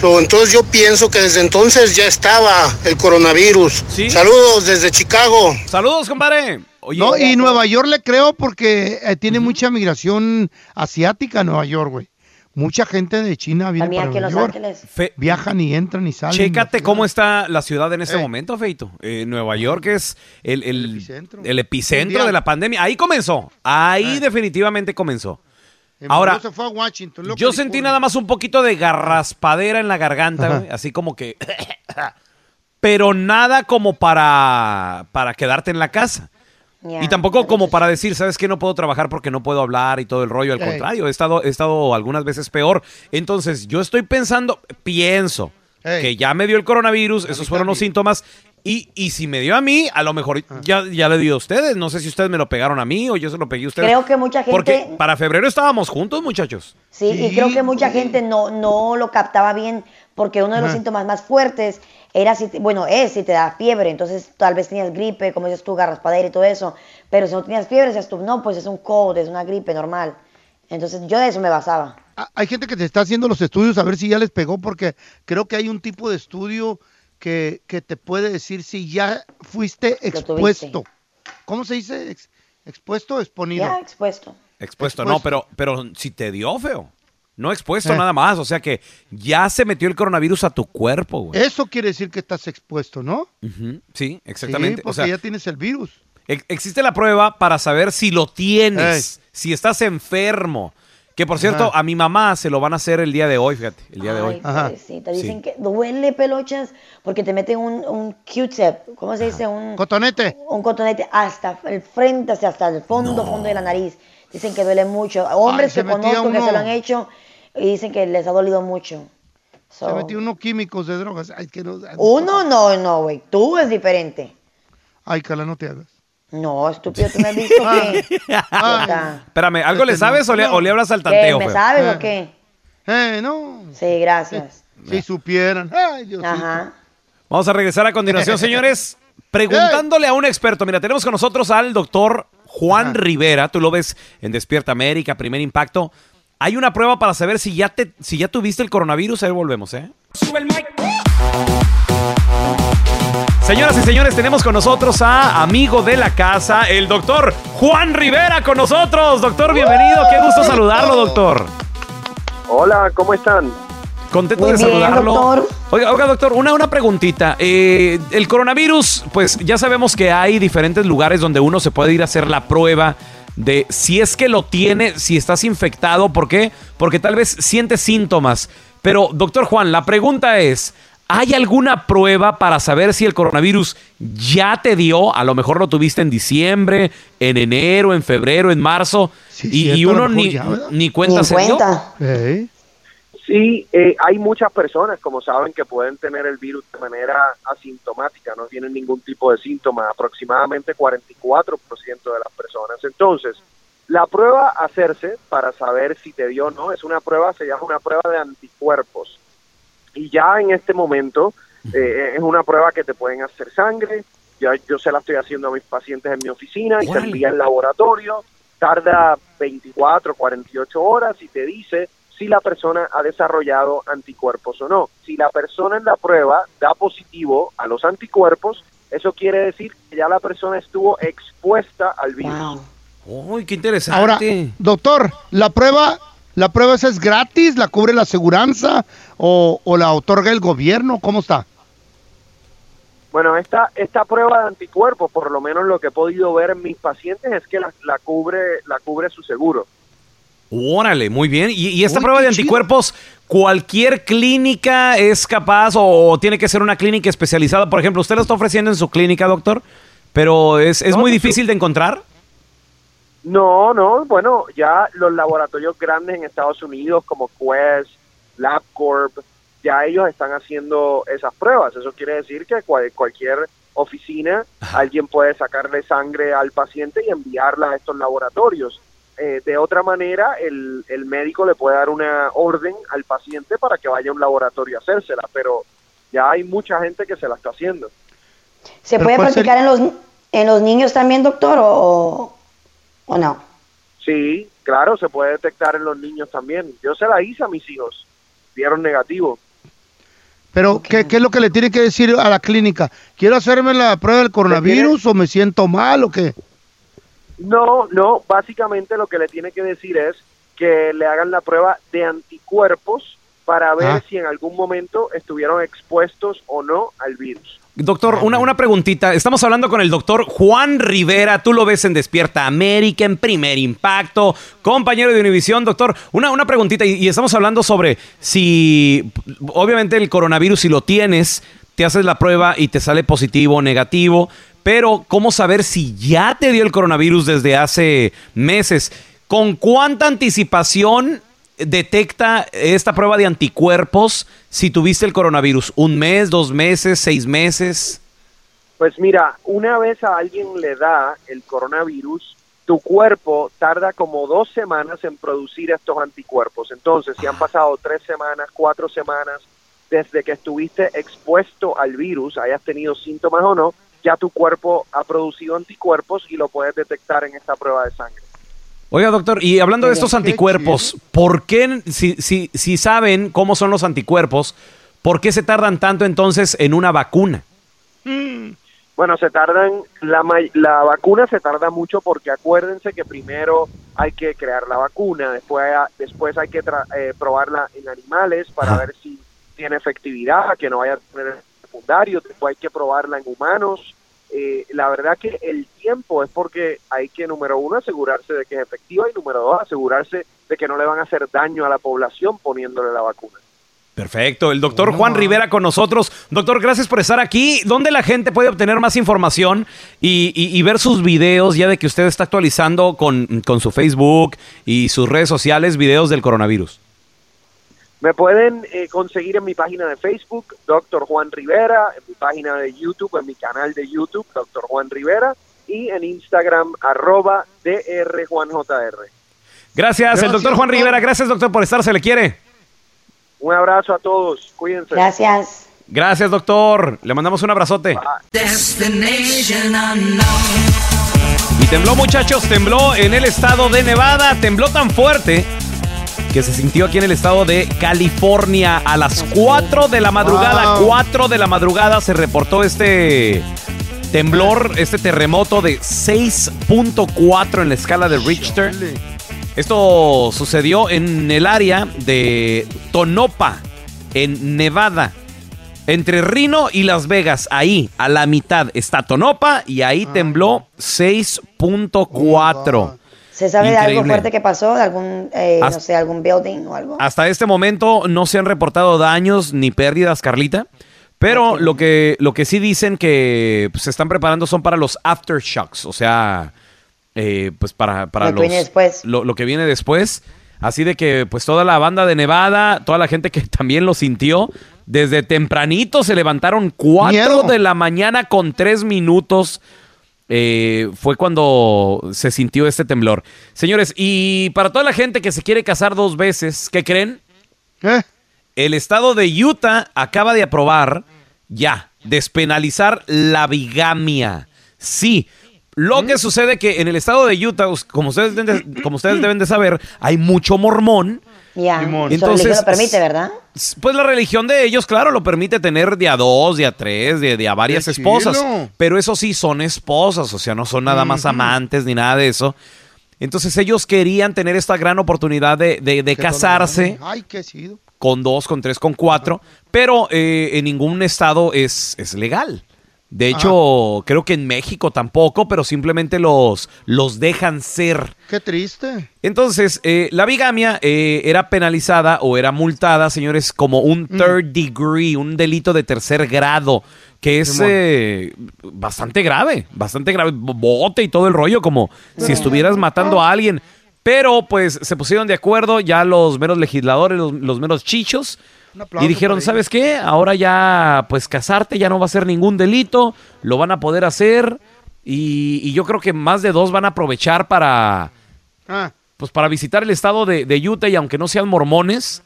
So, entonces yo pienso que desde entonces ya estaba el coronavirus. Saludos desde Chicago. Saludos, compadre. no, y Nueva York le creo porque eh, tiene mucha migración asiática Nueva York, güey. Mucha gente de China viene También para Nueva Los York. Ángeles. Viajan y entran y salen. Chécate cómo está la ciudad en este momento, Feito. Eh, Nueva York es el, el- el epicentro, Mundial. de la pandemia. Ahí comenzó. Ahí definitivamente comenzó. En Ahora, Manuel se fue a Washington. luego yo California. sentí nada más un poquito de garraspadera en la garganta, güey, así como que... Pero nada como para, para quedarte en la casa. Y tampoco como para decir, ¿sabes qué? No puedo trabajar porque no puedo hablar y todo el rollo. Al contrario, he estado, he estado algunas veces peor. Entonces, yo estoy pensando, pienso que ya me dio el coronavirus, esos fueron los síntomas. Y, y si me dio a mí, a lo mejor ya, ya le dio a ustedes. No sé si ustedes me lo pegaron a mí o yo se lo pegué a ustedes. Creo que mucha gente- Porque para febrero estábamos juntos, muchachos. Sí, y creo que mucha gente no, no lo captaba bien porque uno de los Ajá. síntomas más fuertes era si, bueno, es si te da fiebre, entonces tal vez tenías gripe, como dices tú, garraspadera y todo eso, pero si no tenías fiebre, decías tú, no, pues es un cold, es una gripe normal. Entonces yo de eso me basaba. Ah, Hay gente que te está haciendo los estudios a ver si ya les pegó, porque creo que hay un tipo de estudio que, que te puede decir si ya fuiste expuesto. ¿Cómo se dice? Ex- ¿Expuesto o exponido? Ya, expuesto. Expuesto, Expuesto. no, pero, pero si te dio feo. No expuesto Eh. nada más. O sea que ya se metió el coronavirus a tu cuerpo, güey. Eso quiere decir que estás expuesto, ¿no? Sí, exactamente. Sí, o sea, ya tienes el virus. ex- existe la prueba para saber si lo tienes, si estás enfermo. Que por cierto, Ajá. a mi mamá se lo van a hacer el día de hoy, fíjate, el día de hoy. Ay, pobrecita, Sí. Dicen que duele pelochas porque te meten un, un Q-tip, ¿cómo se dice? Un cotonete. Un cotonete hasta el frente, hasta el fondo, fondo de la nariz. Dicen que duele mucho. Hombres se que conozco que se lo han hecho y dicen que les ha dolido mucho. So, Se metió unos químicos de drogas. Ay, que no, Uno no, no, güey. Tú es diferente. Ay, Cala, no te hagas. No, estúpido, tú me has visto que... Espérame, ¿algo le Este, sabes o le, no. o le hablas al ¿Qué? tanteo, ¿Me feo? sabes o qué? Eh, no. Sí, gracias. Si supieran. Ay, Dios Ajá. Vamos a regresar a continuación, señores, preguntándole a un experto. Mira, tenemos con nosotros al doctor Juan Rivera. Tú lo ves en Despierta América, Primer Impacto. Hay una prueba para saber si ya te, si ya tuviste el coronavirus. Ahí volvemos, ¿eh? Señoras y señores, tenemos con nosotros a amigo de la casa, el doctor Juan Rivera con nosotros. Doctor, bienvenido. Qué gusto saludarlo, doctor. Hola, ¿cómo están? Contento Muy de bien, saludarlo. doctor. Oiga, oiga, doctor, una, una preguntita. Eh, el coronavirus, pues ya sabemos que hay diferentes lugares donde uno se puede ir a hacer la prueba de si es que lo tiene, si estás infectado. ¿Por qué? Porque tal vez sientes síntomas. Pero, doctor Juan, la pregunta es, ¿hay alguna prueba para saber si el coronavirus ya te dio? A lo mejor lo tuviste en diciembre, en enero, en febrero, en marzo. y, y cierto, lo uno ni, ni cuenta Ni se dio. cuenta. Eh. Sí, eh, hay muchas personas, como saben, que pueden tener el virus de manera asintomática, no tienen ningún tipo de síntoma, aproximadamente 44% de las personas. Entonces, la prueba a hacerse para saber si te dio o no es una prueba, se llama una prueba de anticuerpos. Y ya en este momento eh, es una prueba que te pueden hacer sangre, ya yo se la estoy haciendo a mis pacientes en mi oficina y se envía al laboratorio, tarda 24, 48 horas y te dice si la persona ha desarrollado anticuerpos o no. Si la persona en la prueba da positivo a los anticuerpos, eso quiere decir que ya la persona estuvo expuesta al virus. Uy, qué interesante. Ahora, doctor, la prueba, la prueba esa es gratis, la cubre la aseguranza o, o la otorga el gobierno, ¿cómo está? Bueno, esta, esta prueba de anticuerpos, por lo menos lo que he podido ver en mis pacientes, es que la, la cubre, la cubre su seguro. Órale, muy bien. ¿Y, y esta prueba de anticuerpos, cualquier clínica es capaz o, tiene que ser una clínica especializada? Por ejemplo, usted la está ofreciendo en su clínica, doctor, pero es, es muy difícil de encontrar. No, no, bueno, ya los laboratorios grandes en Estados Unidos como Quest, LabCorp, ya ellos están haciendo esas pruebas. Eso quiere decir que cual- cualquier oficina, alguien puede sacarle sangre al paciente y enviarla a estos laboratorios. Eh, de otra manera, el, el médico le puede dar una orden al paciente para que vaya a un laboratorio a hacérsela, pero ya hay mucha gente que se la está haciendo. ¿Se puede practicar en los, en los niños también, doctor, o, o no? Sí, claro, se puede detectar en los niños también. Yo se la hice a mis hijos, dieron negativo. Pero, ¿qué, qué es lo que le tiene que decir a la clínica? ¿Quiero hacerme la prueba del coronavirus o me siento mal o qué? No, no, básicamente lo que le tiene que decir es que le hagan la prueba de anticuerpos para ver Ah. si en algún momento estuvieron expuestos o no al virus. Doctor, una, una preguntita. Estamos hablando con el doctor Juan Rivera. Tú lo ves en Despierta América, en Primer Impacto, compañero de Univisión. Doctor, una, una preguntita. Y, y estamos hablando sobre si, obviamente, el coronavirus, si lo tienes, te haces la prueba y te sale positivo o negativo. Pero, ¿cómo saber si ya te dio el coronavirus desde hace meses? ¿Con cuánta anticipación detecta esta prueba de anticuerpos si tuviste el coronavirus? ¿Un mes, dos meses, seis meses? Pues mira, una vez a alguien le da el coronavirus, tu cuerpo tarda como dos semanas en producir estos anticuerpos. Entonces, si han pasado tres semanas, cuatro semanas, desde que estuviste expuesto al virus, hayas tenido síntomas o no, ya tu cuerpo ha producido anticuerpos y lo puedes detectar en esta prueba de sangre. Oiga, doctor, y hablando de estos anticuerpos, ¿por qué, si, si, si saben cómo son los anticuerpos, por qué se tardan tanto entonces en una vacuna? Bueno, se tardan, la, la vacuna se tarda mucho porque acuérdense que primero hay que crear la vacuna, después, después hay que tra- eh, probarla en animales para ver si tiene efectividad, que no vaya a tener secundario, después hay que probarla en humanos. Eh, la verdad que el tiempo es porque hay que, número uno, asegurarse de que es efectiva y número dos, asegurarse de que no le van a hacer daño a la población poniéndole la vacuna. Perfecto, el doctor Juan Rivera con nosotros. Doctor, gracias por estar aquí. ¿Dónde la gente puede obtener más información y, y- y ver sus videos ya de que usted está actualizando con, con su Facebook y sus redes sociales videos del coronavirus? Me pueden eh, conseguir en mi página de Facebook, Dr. Juan Rivera, en mi página de YouTube, en mi canal de YouTube, Dr. Juan Rivera, y en Instagram, arroba drjuanjr. Gracias, el doctor Juan Rivera. Gracias, doctor, por estar. Se le quiere. Un abrazo a todos, cuídense. Gracias. Gracias, doctor. Le mandamos un abrazote. Y tembló, muchachos, tembló en el estado de Nevada. Tembló tan fuerte que se sintió aquí en el estado de California a las 4 de la madrugada. Wow. 4 de la madrugada se reportó este temblor, este terremoto de 6.4 en la escala de Richter. Esto sucedió en el área de Tonopa, en Nevada. Entre Reno y Las Vegas, ahí a la mitad está Tonopa y ahí tembló 6.4. ¿Se sabe de algo fuerte que pasó? ¿De algún, eh, no Hasta- sé, algún building o algo? Hasta este momento no se han reportado daños ni pérdidas, Carlita. Pero lo que, lo que sí dicen que pues, se están preparando son para los aftershocks, o sea, eh, pues para, para Lo que los, viene después. Lo, lo que viene después. Así de que pues toda la banda de Nevada, toda la gente que también lo sintió, desde tempranito se levantaron 4 Miedo. de la mañana con 3 minutos. Eh, fue cuando se sintió este temblor. Señores, y para toda la gente que se quiere casar dos veces, ¿qué creen? El estado de Utah acaba de aprobar ya despenalizar la bigamia. Sí. Lo que sucede que en el estado de Utah, como ustedes deben de, como ustedes deben de saber, hay mucho mormón. Ya, Entonces, lo permite, ¿verdad? Pues la religión de ellos, claro, lo permite tener de a dos, de a tres, de, de a varias ¡Qué esposas. chilo! Pero eso sí, son esposas, o sea, no son nada más amantes ni nada de eso. Entonces ellos querían tener esta gran oportunidad de, de- de casarse Ay, qué chido. con dos, con tres, con cuatro, pero eh, en ningún estado es, es legal. De hecho, creo que en México tampoco, pero simplemente los, los dejan ser. Qué triste. Entonces, eh, la bigamia eh, era penalizada o era multada, señores, como un Mm. third degree, un delito de tercer grado, que es eh, bastante grave, bastante grave, bo- bote y todo el rollo, como si estuvieras matando a alguien. Pero pues se pusieron de acuerdo ya los meros legisladores, los, los meros chichos, y dijeron, ¿sabes qué? Ahora ya, pues casarte ya no va a ser ningún delito, lo van a poder hacer, y, y yo creo que más de dos van a aprovechar para Ah, pues para visitar el estado de, de Utah y aunque no sean mormones,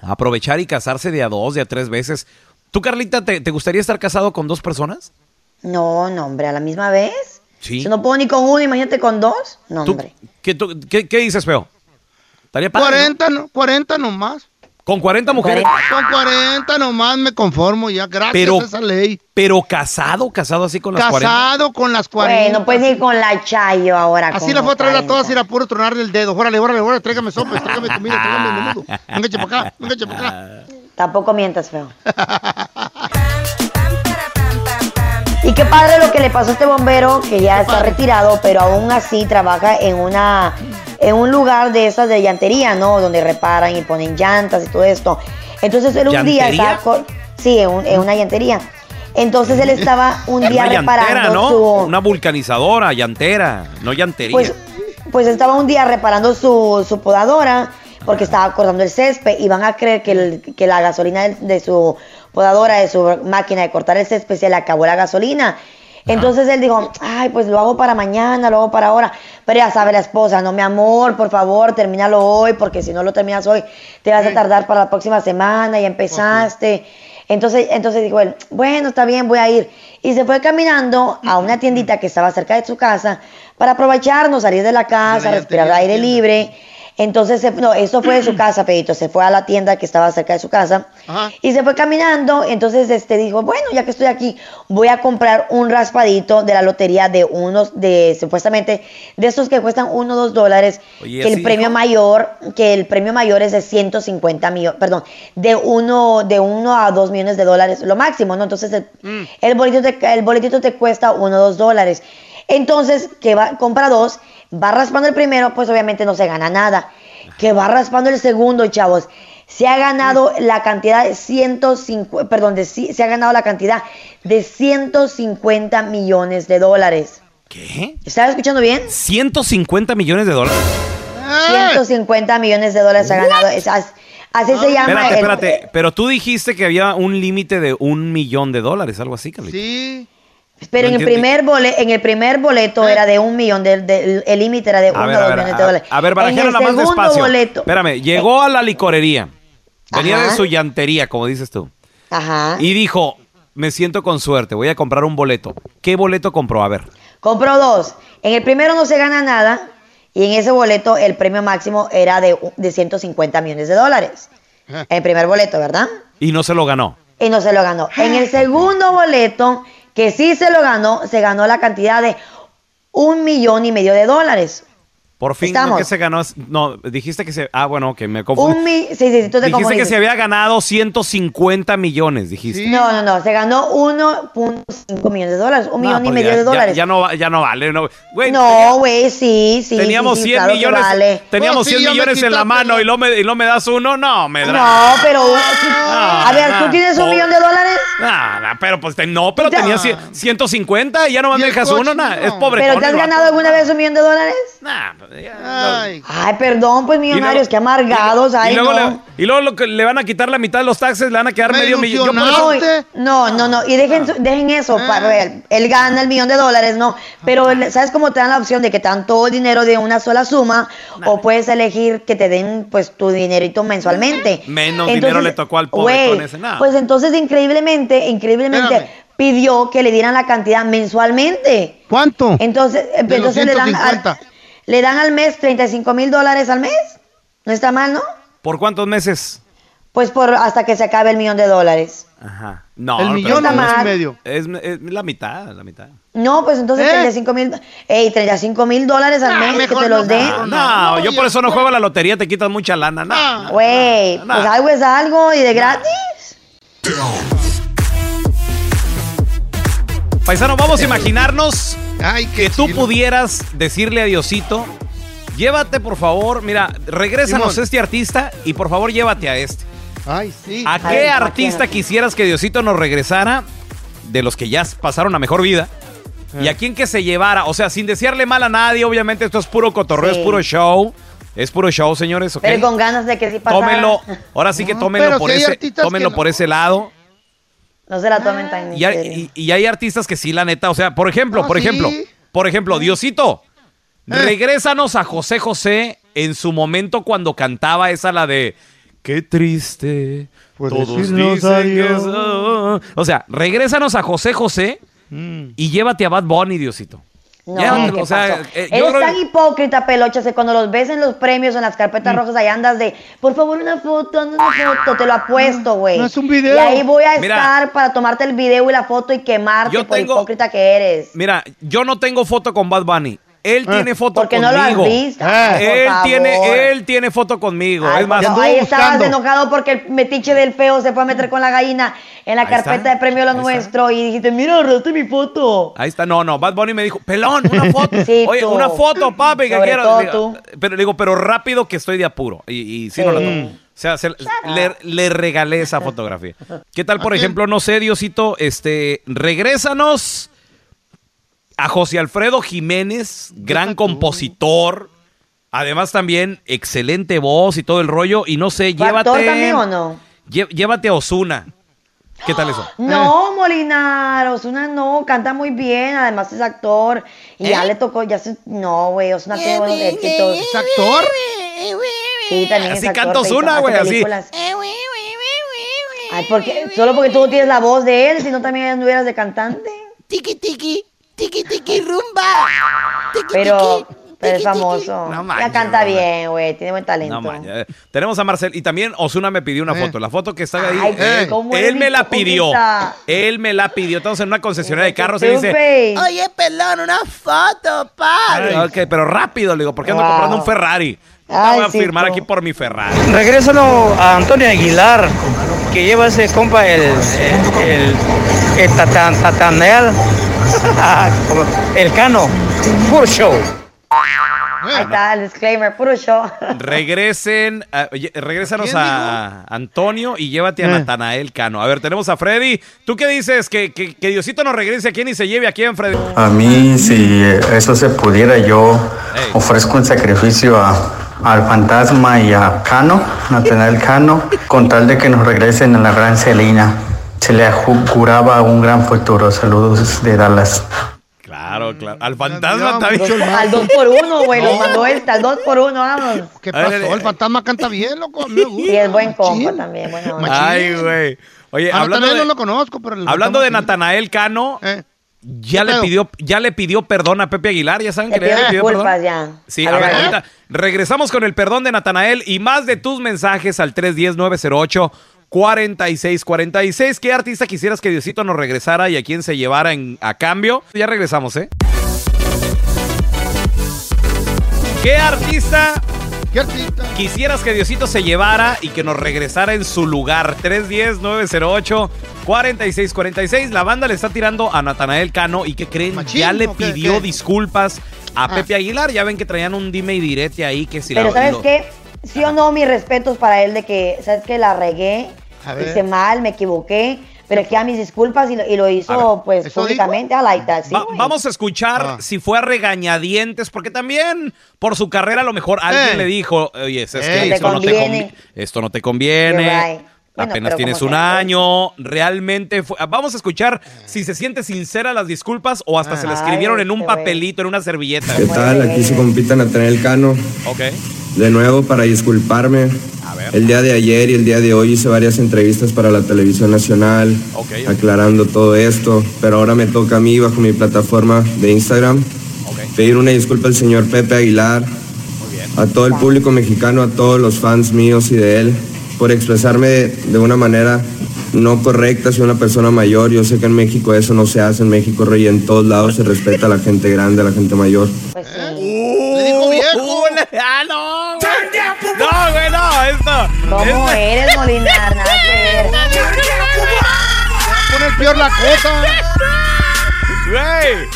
aprovechar y casarse de a dos, de a tres veces. ¿Tú, Carlita, te, te gustaría estar casado con dos personas? No, no, hombre, a la misma vez. Sí. Si no puedo ni con uno, imagínate con dos. No, hombre. ¿Qué, tú- qué- qué dices, feo? ¿Estaría padre, 40, no, 40 nomás. Con 40 mujeres. Con 40 nomás me conformo ya, gracias Pero- a esa ley. Pero casado, casado así con las 40. Casado con las 40. Bueno, pues ni con la Chayo ahora. Así la fue a traer a 40. todas y era puro tronarle el dedo. Órale, órale, órale, tráigame sopes, tráigame comida, tráigame menudo. Véngase para acá, véngase para acá. Tampoco mientas, feo. Y qué padre lo que le pasó a este bombero que ya está retirado, pero aún así trabaja en una en un lugar de esas de llantería, ¿no? Donde reparan y ponen llantas y todo esto. Entonces él un día estaba con- sí, en, un- en una llantería. Entonces él estaba un día Una llantera, reparando ¿no? su Una vulcanizadora, llantera, no llantería. pues, pues estaba un día reparando su, su podadora porque estaba cortando el césped y van a creer que, el- que la gasolina de, de su podadora, de su máquina de cortar el césped, se le acabó la gasolina. Entonces él dijo, ay, pues lo hago para mañana, lo hago para ahora. Pero ya sabe la esposa, no, mi amor, por favor, termínalo hoy, porque si no lo terminas hoy, te vas a tardar para la próxima semana, ya empezaste. Entonces, entonces dijo él, bueno, está bien, voy a ir. Y se fue caminando a una tiendita que estaba cerca de su casa para aprovecharnos, salir de la casa, respirar aire libre. Entonces, se- no, eso fue de su casa, Pedito. Se fue a la tienda que estaba cerca de su casa y se fue caminando. Entonces, este dijo, bueno, ya que estoy aquí, voy a comprar un raspadito de la lotería de unos, de supuestamente, de esos que cuestan uno o dos dólares. Oye, que el ¿así premio mayor, que el premio mayor es de 150 millones, perdón, de uno, de uno a dos millones de dólares, lo máximo, ¿no? Entonces, el, Mm. el boletito te, el boletito te cuesta uno o dos dólares. Entonces, que va, compra dos, va raspando el primero, pues obviamente no se gana nada. Que va raspando el segundo, chavos. Se ha ganado la cantidad de 150, perdón, de, se ha ganado la cantidad de 150 millones de dólares. ¿Qué? ¿Estás escuchando bien? 150 millones de dólares. 150 millones de dólares se ha ganado. Es- as- así se llama. Espérate, el- espérate. Pero tú dijiste que había un límite de un millón de dólares, algo así, Carlita. Sí. Pero en el, primer bole- en el primer boleto era de un millón, de, de- el límite era de A uno ver, o dos millones de dólares. a ver, en barajéala más segundo despacio. boleto. Espérame, llegó a la licorería. Venía Ajá. de su llantería, como dices tú. Ajá. Y dijo, me siento con suerte, voy a comprar un boleto. ¿Qué boleto compró? A ver. Compró dos. En el primero no se gana nada. Y en ese boleto el premio máximo era de, de 150 millones de dólares. El primer boleto, ¿verdad? Y no se lo ganó. y no se lo ganó. En el segundo boleto, que sí se lo ganó, se ganó la cantidad de un millón y medio de dólares. Por fin, Estamos. ¿no que se ganó? No, dijiste que se... Ah, bueno, que me confundí. Un mi, sí, sí, tú te Dijiste que se había ganado 150 millones, dijiste. No, no, no, se ganó 1.5 millones de dólares, un No, millón y pues medio ya- de ya- dólares. Ya, no, va- ya no vale. No, Güey, no, güey, sí, sí. teníamos sí, sí, 100 claro millones, vale. teníamos 100 millones en la mano y lo me, y lo me das uno. No, me da. No, pero. a ver, ¿tú no, tienes un millón de dólares? Nah, pero pues te- no, pero Te- tenía cien- 150 y ya no me dejas uno, nah, es pobre. ¿Pero te has ganado alguna vez un millón de dólares? Ay. Ay, perdón, pues millonarios, qué amargados. Ay, y luego, no. le, y luego lo que le van a quitar la mitad de los taxes, le van a quedar medio millón. No, no, no, no, y dejen, su- dejen eso, para ver, él gana el millón de dólares, no, pero él- ¿sabes cómo te dan la opción de que te dan todo el dinero de una sola suma o puedes elegir que te den pues tu dinerito mensualmente? Menos Entonces, dinero le tocó al pobre con ese. Pues entonces increíblemente, increíblemente pidió que le dieran la cantidad mensualmente. ¿Cuánto? Entonces, De entonces le dan, al, 150. Le dan al mes 35 mil dólares al mes. No está mal, ¿no? ¿Por cuántos meses? Pues por hasta que se acabe el millón de dólares. Ajá. No, El millón no es- medio. Es, es la mitad, la mitad. No, pues entonces ¿Eh? 35 mil. Ey, 35 mil dólares al mes que te los no, den. No, yo por eso no juego a la lotería, te quitas mucha lana. No. Güey, no. pues algo es algo y de gratis. Paisano, vamos a imaginarnos Ay, qué que tú chilo. pudieras decirle a Diosito, llévate por favor, mira, regrésanos Simón. este artista y por favor llévate a este. Ay, sí. ¿A Ay, qué imagínate. artista quisieras que Diosito nos regresara de los que ya pasaron a mejor vida? ¿Y Eh. a quién que se llevara? O sea, sin desearle mal a nadie, obviamente esto es puro cotorreo, Sí. es puro show. Es puro show, señores, ¿ok? Pero con ganas de que sí pasara. Tómenlo, ahora sí que No, tómenlo por si ese, tómenlo que por ese lado. No se la tomen tan en Y hay, y- y hay artistas que sí, la neta, o sea, por ejemplo, Ah, por sí. ejemplo, por ejemplo, Diosito, Eh. regrésanos a José José en su momento cuando cantaba esa la de Qué triste. Todos dicen que ah". O sea, regrésanos a José José Mm. y llévate a Bad Bunny, Diosito. No, Llévatelo, ¿qué o sea, pasó? eh, yo Eres creo- tan hipócrita, pelocha, que cuando los ves en los premios, en las carpetas rojas, ahí andas de, por favor, una foto, anda una foto, te lo apuesto, güey. No es un video. Y ahí voy a Mira. estar para tomarte el video y la foto y quemarte Yo por tengo- hipócrita que eres. Mira, yo no tengo foto con Bad Bunny. Él tiene foto Porque no lo has conmigo. visto. Ah, él favor. tiene, él tiene foto conmigo. Ay, es más, no, ahí estabas enojado porque el metiche del feo se fue a meter con la gallina en la Ahí carpeta está, de premio Lo ahí está. Nuestro y dijiste, mira, agarraste mi foto. Ahí está, no, no, Bad Bunny me dijo, pelón, una foto. Sí, Oye, tú. una foto, papi, que Sobre quiero. todo digo, Pero le digo, pero rápido que estoy de apuro. Y, y sí, no la tomo. O sea, se- le, le regalé esa fotografía. ¿Qué tal, por ejemplo, no sé, Diosito, este, regrésanos a José Alfredo Jiménez, gran compositor. Además también excelente voz y todo el rollo. Y no sé, ¿Fue llévate... actor también o no? Llévate a Osuna. ¿Qué tal eso? No, Molinar, Osuna no, canta muy bien, además es actor y ¿Eh? ya le tocó, ya se, no, güey, Osuna tiene buenos éxitos. ¿Es actor? Sí, también Así es actor. canta te hizo- Ozuna, hace güey, así. Ay, porque, solo porque tú no tienes la voz de él, si no también anduvieras de cantante. Tiki tiki, tiki tiki rumba. Tiki, Pero, tiki, pero es famoso. No manches, canta bien, güey, tiene buen talento. No. Eh, Tenemos a Marcel y también Osuna me pidió una foto. La foto que está ahí. Ay, él cómo él eres me la pidió. Él me la pidió. Estamos en una concesionaria de carros y dice. Oye, pelón, una foto, padre. Ok, pero rápido, le digo, porque ando Wow. comprando un Ferrari. Ay, voy a sí, firmar aquí por mi Ferrari. Regrésalo a Antonio Aguilar, que lleva ese compa el, el, el tatan, tatanel, el cano, puro show. Ahí está el disclaimer, puro show. Regresen, a- oye, regrésanos a Antonio y llévate a Eh. Natanael Cano. A ver, tenemos a Freddy. ¿Tú qué dices? Que, que, que Diosito nos regrese a quién y se lleve a quién, Freddy. A mí, si eso se pudiera, yo ofrezco un sacrificio a- al fantasma y a Cano, Natanael Cano, con tal de que nos regresen a la gran Celina. Se le juraba un gran futuro. Saludos de Dallas. Claro, claro. Al fantasma también. Al 2 por 1 güey, lo mandó este, al 2 por 1 vamos. ¿Qué pasó? El fantasma canta bien, loco. Sí, es buen compa también, bueno. Ay, güey. Oye, hablando Natanael de, no lo conozco, pero hablando de. Natanael Cano, ya le pidió, ya le pidió perdón a Pepe Aguilar, ya saben Le que le pidió perdón. ya. Sí, A a ver, ver, a ver. ahorita regresamos con el perdón de Natanael y más de tus mensajes al 310-908. 4646. ¿Qué artista quisieras que Diosito nos regresara y a quién se llevara en- a cambio? Ya regresamos, ¿eh? ¿Qué artista ¿Qué artista? quisieras que Diosito se llevara y que nos regresara en su lugar? 310-908-4646. La banda le está tirando a Natanael Cano y que creen Machín, ya le pidió ¿Qué? disculpas a Ah. Pepe Aguilar. Ya ven que traían un dime y direte ahí que si Pero la- ¿sabes lo- qué? Sí o no, mis respetos para él de que, ¿sabes qué? La regué, A ver. hice mal, me equivoqué, pero que a mis disculpas y lo, y lo A hizo ver, pues ¿eso públicamente. Sí, Va- güey. vamos a escuchar si fue a regañadientes, porque también por su carrera a lo mejor alguien Eh. le dijo, oye, es que No esto, te no te conviene. esto no te conviene. Bueno, Apenas tienes un sea, año, realmente fue- Vamos a escuchar si se siente sincera las disculpas o hasta se la escribieron en un este papelito, en una servilleta. ¿Qué tal? Aquí su compita Natanael Cano. Ok. De nuevo para disculparme. El día de ayer y el día de hoy hice varias entrevistas para la televisión nacional, aclarando todo esto, pero ahora me toca a mí bajo mi plataforma de Instagram pedir una disculpa al señor Pepe Aguilar, a todo el público mexicano, a todos los fans míos y de él, por expresarme de, una manera no correcta hacia una persona mayor. Yo sé que en México eso no se hace, en México, Rey, en todos lados se respeta a la gente grande, a la gente mayor. Pues Le dijo viejo. ¡Ah, no! No, güey, no, esto. ¿Cómo esto- eres, Molinar? Nada que. Pone peor la cosa. Güey.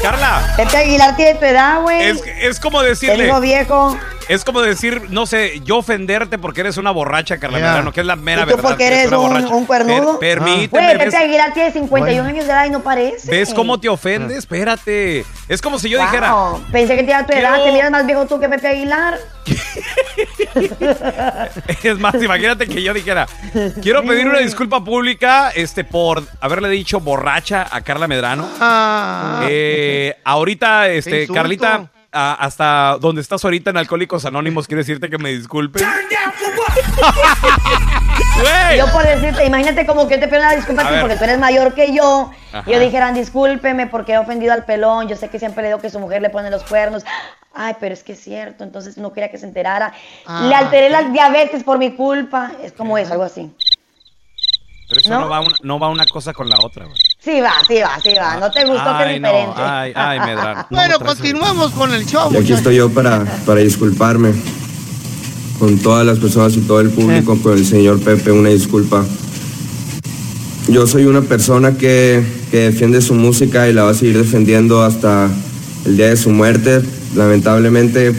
Carla. Pepe Aguilar tiene tu edad, güey. Es, es como Te decirle. digo viejo. Es como decir, no sé, yo ofenderte porque eres una borracha, Carla. Medrano, que es la mera ¿Y tú verdad. porque que eres una un, un cuernudo? Per- permíteme, Güey, Pepe ¿ves, Aguilar tiene 51 años de edad y no parece. ves cómo te ofende? Espérate. Es como si yo Wow, dijera, Pensé que tenía tu edad, Quiero- te miras más viejo tú que Pepe Aguilar. es más, imagínate que yo dijera, quiero pedir una disculpa pública este, por haberle dicho borracha a Carla Medrano. Ah. Eh, ahorita, este, insulto. Carlita, a- hasta donde estás ahorita en Alcohólicos Anónimos, quiero decirte que me disculpes. Güey. Yo por decirte, imagínate como que yo te pido una disculpa a porque tú eres mayor que yo. Ajá. Y yo dijeran, discúlpeme porque he ofendido al pelón. Yo sé que siempre le digo que su mujer le pone los cuernos. Ay, pero es que es cierto. Entonces no quería que se enterara. Ah, le alteré la diabetes por mi culpa. Es como eso, algo así. Pero eso ¿No? no, va, una, no va una cosa con la otra, güey. Sí va, sí va, sí va. No te gustó que es Ay, no. diferente. Ay, ay, Medrano. Bueno, continuamos con el show. Y aquí estoy yo para, para disculparme con todas las personas y todo el público, con el señor Pepe, una disculpa. Yo soy una persona que, que defiende su música y la va a seguir defendiendo hasta el día de su muerte. Lamentablemente,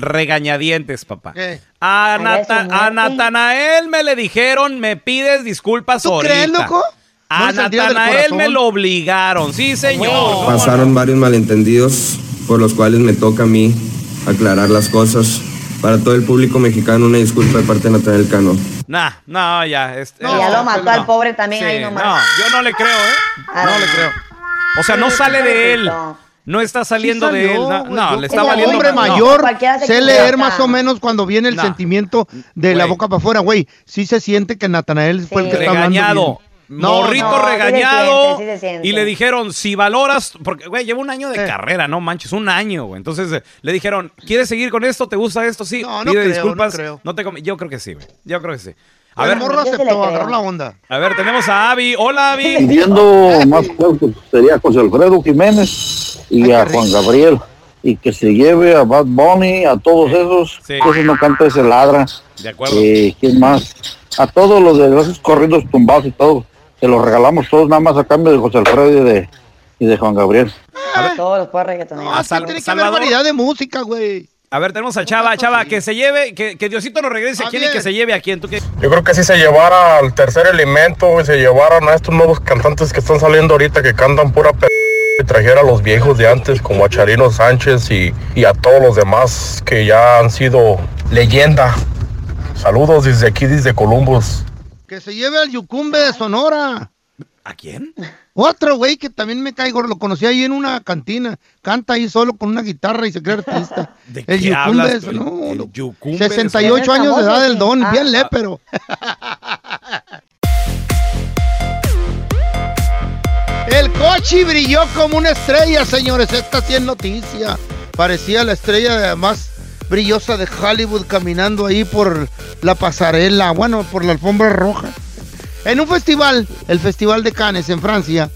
Regañadientes, papá. ¿Qué? A, Nata-. Natanael me le dijeron, me pides disculpas ¿Tú ahorita. crees, loco? A ¿No Natanael me lo obligaron. Sí, señor. ¿Cómo pasaron varios malentendidos por los cuales me toca a mí aclarar las cosas. Para todo el público mexicano, una disculpa de parte de Natanael Cano. Nah, no, ya. este- Y ya lo mató al no. pobre también Sí, ahí nomás. No, yo no le creo, ¿eh? Ah, No no. le creo. O sea, no sale de él. No está saliendo Sí de él. No, no, le está como valiendo. hombre no. mayor, se sé leer más o menos cuando viene el No. sentimiento de la boca para afuera, güey. Sí se siente que Natanael fue el que está hablando Regañado. bien. No, Morrito no. sí regañado. siente, sí se siente. y le dijeron, si valoras, porque, güey, lleva un año de carrera, no manches, un año, güey. Entonces eh, le dijeron, ¿quieres seguir con esto? ¿Te gusta esto? Sí. No, no Pide creo, disculpas. no creo. te com- Yo creo que sí, güey. Yo creo que sí. A ver, le aceptó, agarró la onda. a ver, tenemos a Avi. Hola, Avi. pidiendo más fuerte sería José Alfredo Jiménez y a Juan Gabriel y que se lleve a Bad Bunny, a todos esos, Sí. que no canta, ese ladra. De acuerdo. Eh, ¿Quién más? A todos los de esos corridos tumbados y todo, se los regalamos todos nada más a cambio de José Alfredo y de, y de Juan Gabriel. Todos los puebdes reggaetoneros. No, sí Sal- tiene que haber variedad de música, güey. A ver, tenemos a Chava. Chava, que se lleve, que, que Diosito nos regrese. Está ¿Quién y que se lleve a quién? ¿Tú qué? Yo creo que si se llevara al tercer elemento y se llevaran a estos nuevos cantantes que están saliendo ahorita que cantan pura p y trajera a los viejos de antes como a Charino Sánchez y, y a todos los demás que ya han sido leyenda. Saludos desde aquí, desde Columbus. Que se lleve al Yucumbe de Sonora. ¿A quién? Otro güey que también me caigo, lo conocí ahí en una cantina. Canta ahí solo con una guitarra y se cree artista. ¿De el qué hablas? El Yucumbe de 68 Sonora. años de edad del don, Ah. bien lépero. El coche brilló como una estrella, señores. Esta sí es noticia. Parecía la estrella más brillosa de Hollywood caminando ahí por la pasarela, bueno, por la alfombra roja. En un festival, el Festival de Cannes en Francia,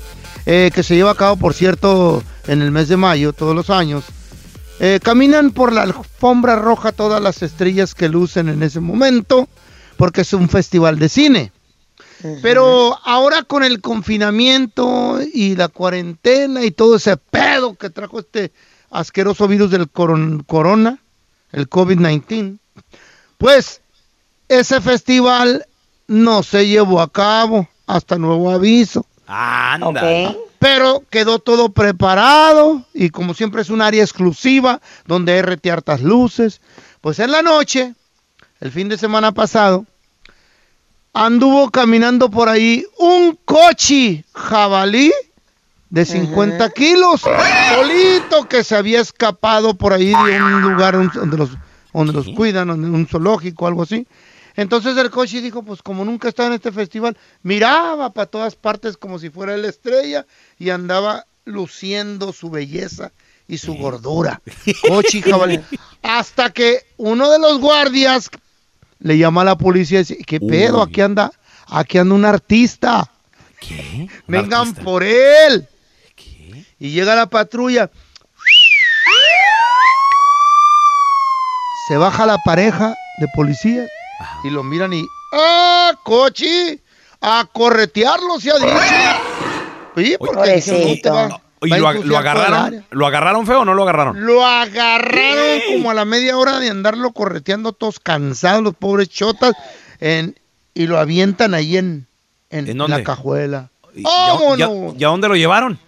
eh, que se lleva a cabo, por cierto, en el mes de mayo, todos los años, eh, caminan por la alfombra roja todas las estrellas que lucen en ese momento, porque es un festival de cine. Pero ahora con el confinamiento y la cuarentena y todo ese pedo que trajo este asqueroso virus del coron- corona, el COVID-19, pues ese festival no se llevó a cabo hasta nuevo aviso. Anda. Ok. Pero quedó todo preparado y como siempre es un área exclusiva donde hay rete hartas luces. Pues en la noche, el fin de semana pasado, anduvo caminando por ahí un coche jabalí de 50 kilos, solito que se había escapado por ahí de un lugar donde los, donde los cuidan, donde- un zoológico, algo así. Entonces el coche dijo, pues como nunca estaba en este festival, miraba para todas partes como si fuera la estrella y andaba luciendo su belleza y su gordura. Coche jabalí. Hasta que uno de los guardias le llama a la policía y dice, ¿qué pedo? Aquí anda, aquí anda un artista. ¿Qué? Vengan por él. Y llega la patrulla. Se baja la pareja de policías y lo miran y ¡Ah, coche! A corretearlo se ha dicho. Sí, porque no te va- ¿Y va a lo, agarraron? ¿Lo agarraron feo o no lo agarraron? Lo agarraron como a la media hora de andarlo correteando todos cansados, los pobres chotas, en- y lo avientan ahí en, en, ¿En la cajuela. ¿Y ¡Vámonos! ya, ya dónde lo llevaron?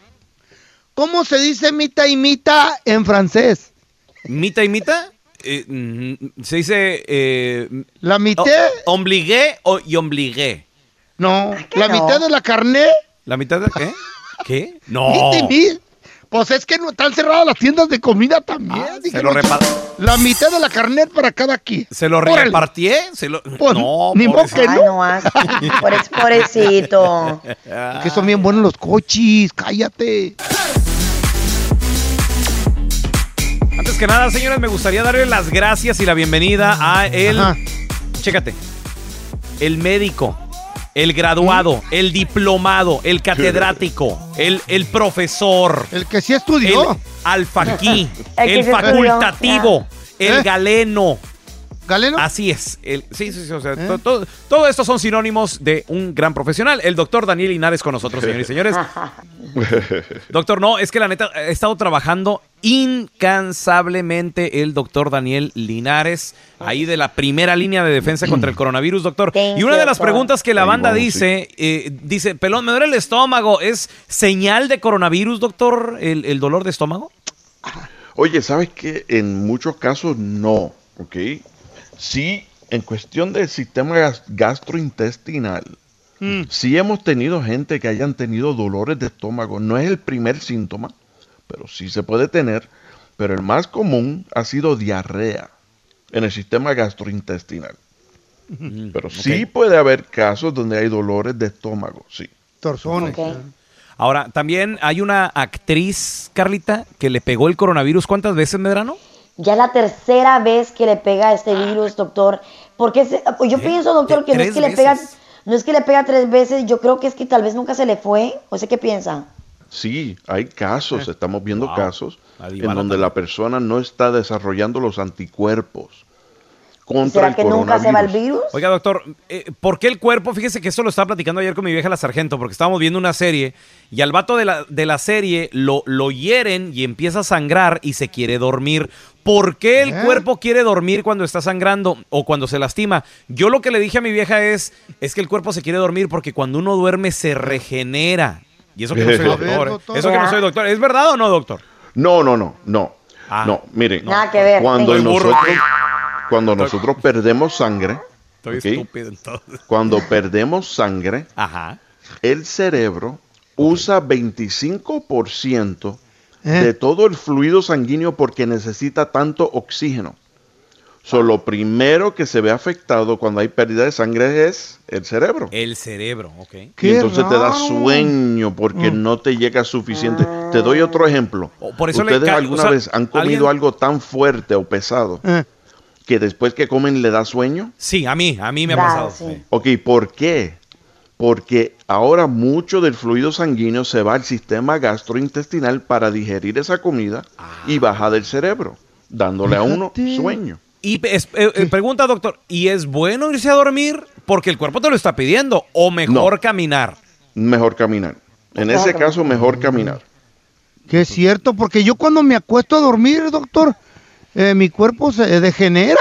¿Cómo se dice mita y mita en francés? ¿Mita y mita? Eh, mm, se dice... Eh, ¿La mitad? o- ombligué o, y ombligué. No, la no. mitad de la carne. ¿La mitad de qué? ¿Qué? No. Pues es que no están cerradas las tiendas de comida también. Ah, Se lo, La mitad de la carnet para cada quien. ¿Se lo Órale. repartí? ¿Se lo... Pues, no, ni pobrecito. que Ay, no, pobrecito. Que son bien buenos los cochis, cállate. Antes que nada, señores, me gustaría darle las gracias y la bienvenida a el. Chécate. El médico, el graduado, el diplomado, el catedrático, el, el profesor. El que sí estudió. El alfaquí, El facultativo, el ¿Eh? galeno. ¿Galeno? Así es. El, sí, sí, sí. O sea, to- to- todo esto son sinónimos de un gran profesional. El doctor Daniel Linares con nosotros, señores y señores. Doctor, no, es que la neta, he estado trabajando incansablemente el doctor Daniel Linares, ahí de la primera línea de defensa contra el coronavirus, doctor. Y una de las preguntas que la banda vamos, dice, eh, dice, pelón, me duele el estómago, ¿es señal de coronavirus, doctor, el, el dolor de estómago? Oye, ¿sabes qué? En muchos casos no, ¿ok? Sí, en cuestión del sistema gas- gastrointestinal, sí hemos tenido gente que hayan tenido dolores de estómago. No es el primer síntoma, pero sí se puede tener. Pero el más común ha sido diarrea en el sistema gastrointestinal. Pero sí puede haber casos donde hay dolores de estómago, sí. Torzones. Ahora, también hay una actriz, Carlita, que le pegó el coronavirus. ¿Cuántas veces, Medrano? Ya la tercera vez que le pega este virus, doctor. Porque se- yo pienso, doctor, que no es que le pega, no es que le pega tres veces, yo creo que es que tal vez nunca se le fue. ¿O sé qué piensa? Sí, hay casos, estamos viendo Wow. casos en donde la persona no está desarrollando los anticuerpos contra ¿Será el que nunca se va el virus? Oiga, doctor, eh, ¿por qué el cuerpo? Fíjese que esto lo estaba platicando ayer con mi vieja la sargento, porque estábamos viendo una serie y al vato de la, de la serie lo, lo hieren y empieza a sangrar y se quiere dormir. ¿Por qué el ¿Eh? cuerpo quiere dormir cuando está sangrando o cuando se lastima? Yo lo que le dije a mi vieja es, es que el cuerpo se quiere dormir porque cuando uno duerme se regenera. Y eso que no soy doctor. ¿eh? doctor. Eso que no soy doctor. ¿Es verdad o no, doctor? No, no, no, no. Ah. no, miren. Nada que ver. Cuando nosotros, cuando nosotros perdemos sangre, Estoy ¿ok? estúpido entonces. cuando perdemos sangre, Ajá. el cerebro usa 25% ¿Eh? de todo el fluido sanguíneo porque necesita tanto oxígeno. So, lo primero que se ve afectado cuando hay pérdida de sangre es el cerebro. El cerebro, ok. Y entonces te da sueño porque no te llega suficiente. Te doy otro ejemplo. por eso le ¿Ustedes ca- alguna o sea, vez han comido alguien- algo tan fuerte o pesado Eh. Que después que comen le da sueño? Sí, a mí, a mí me ha Da, pasado. sí. sí. Ok, ¿por qué? Porque ahora mucho del fluido sanguíneo se va al sistema gastrointestinal para digerir esa comida y baja del cerebro, dándole a uno sueño. Y es- eh, eh, pregunta, doctor, ¿y es bueno irse a dormir? Porque el cuerpo te lo está pidiendo. ¿O mejor caminar? Mejor caminar. En ese caso, mejor caminar. Que es cierto, porque yo cuando me acuesto a dormir, doctor, eh, mi cuerpo se degenera.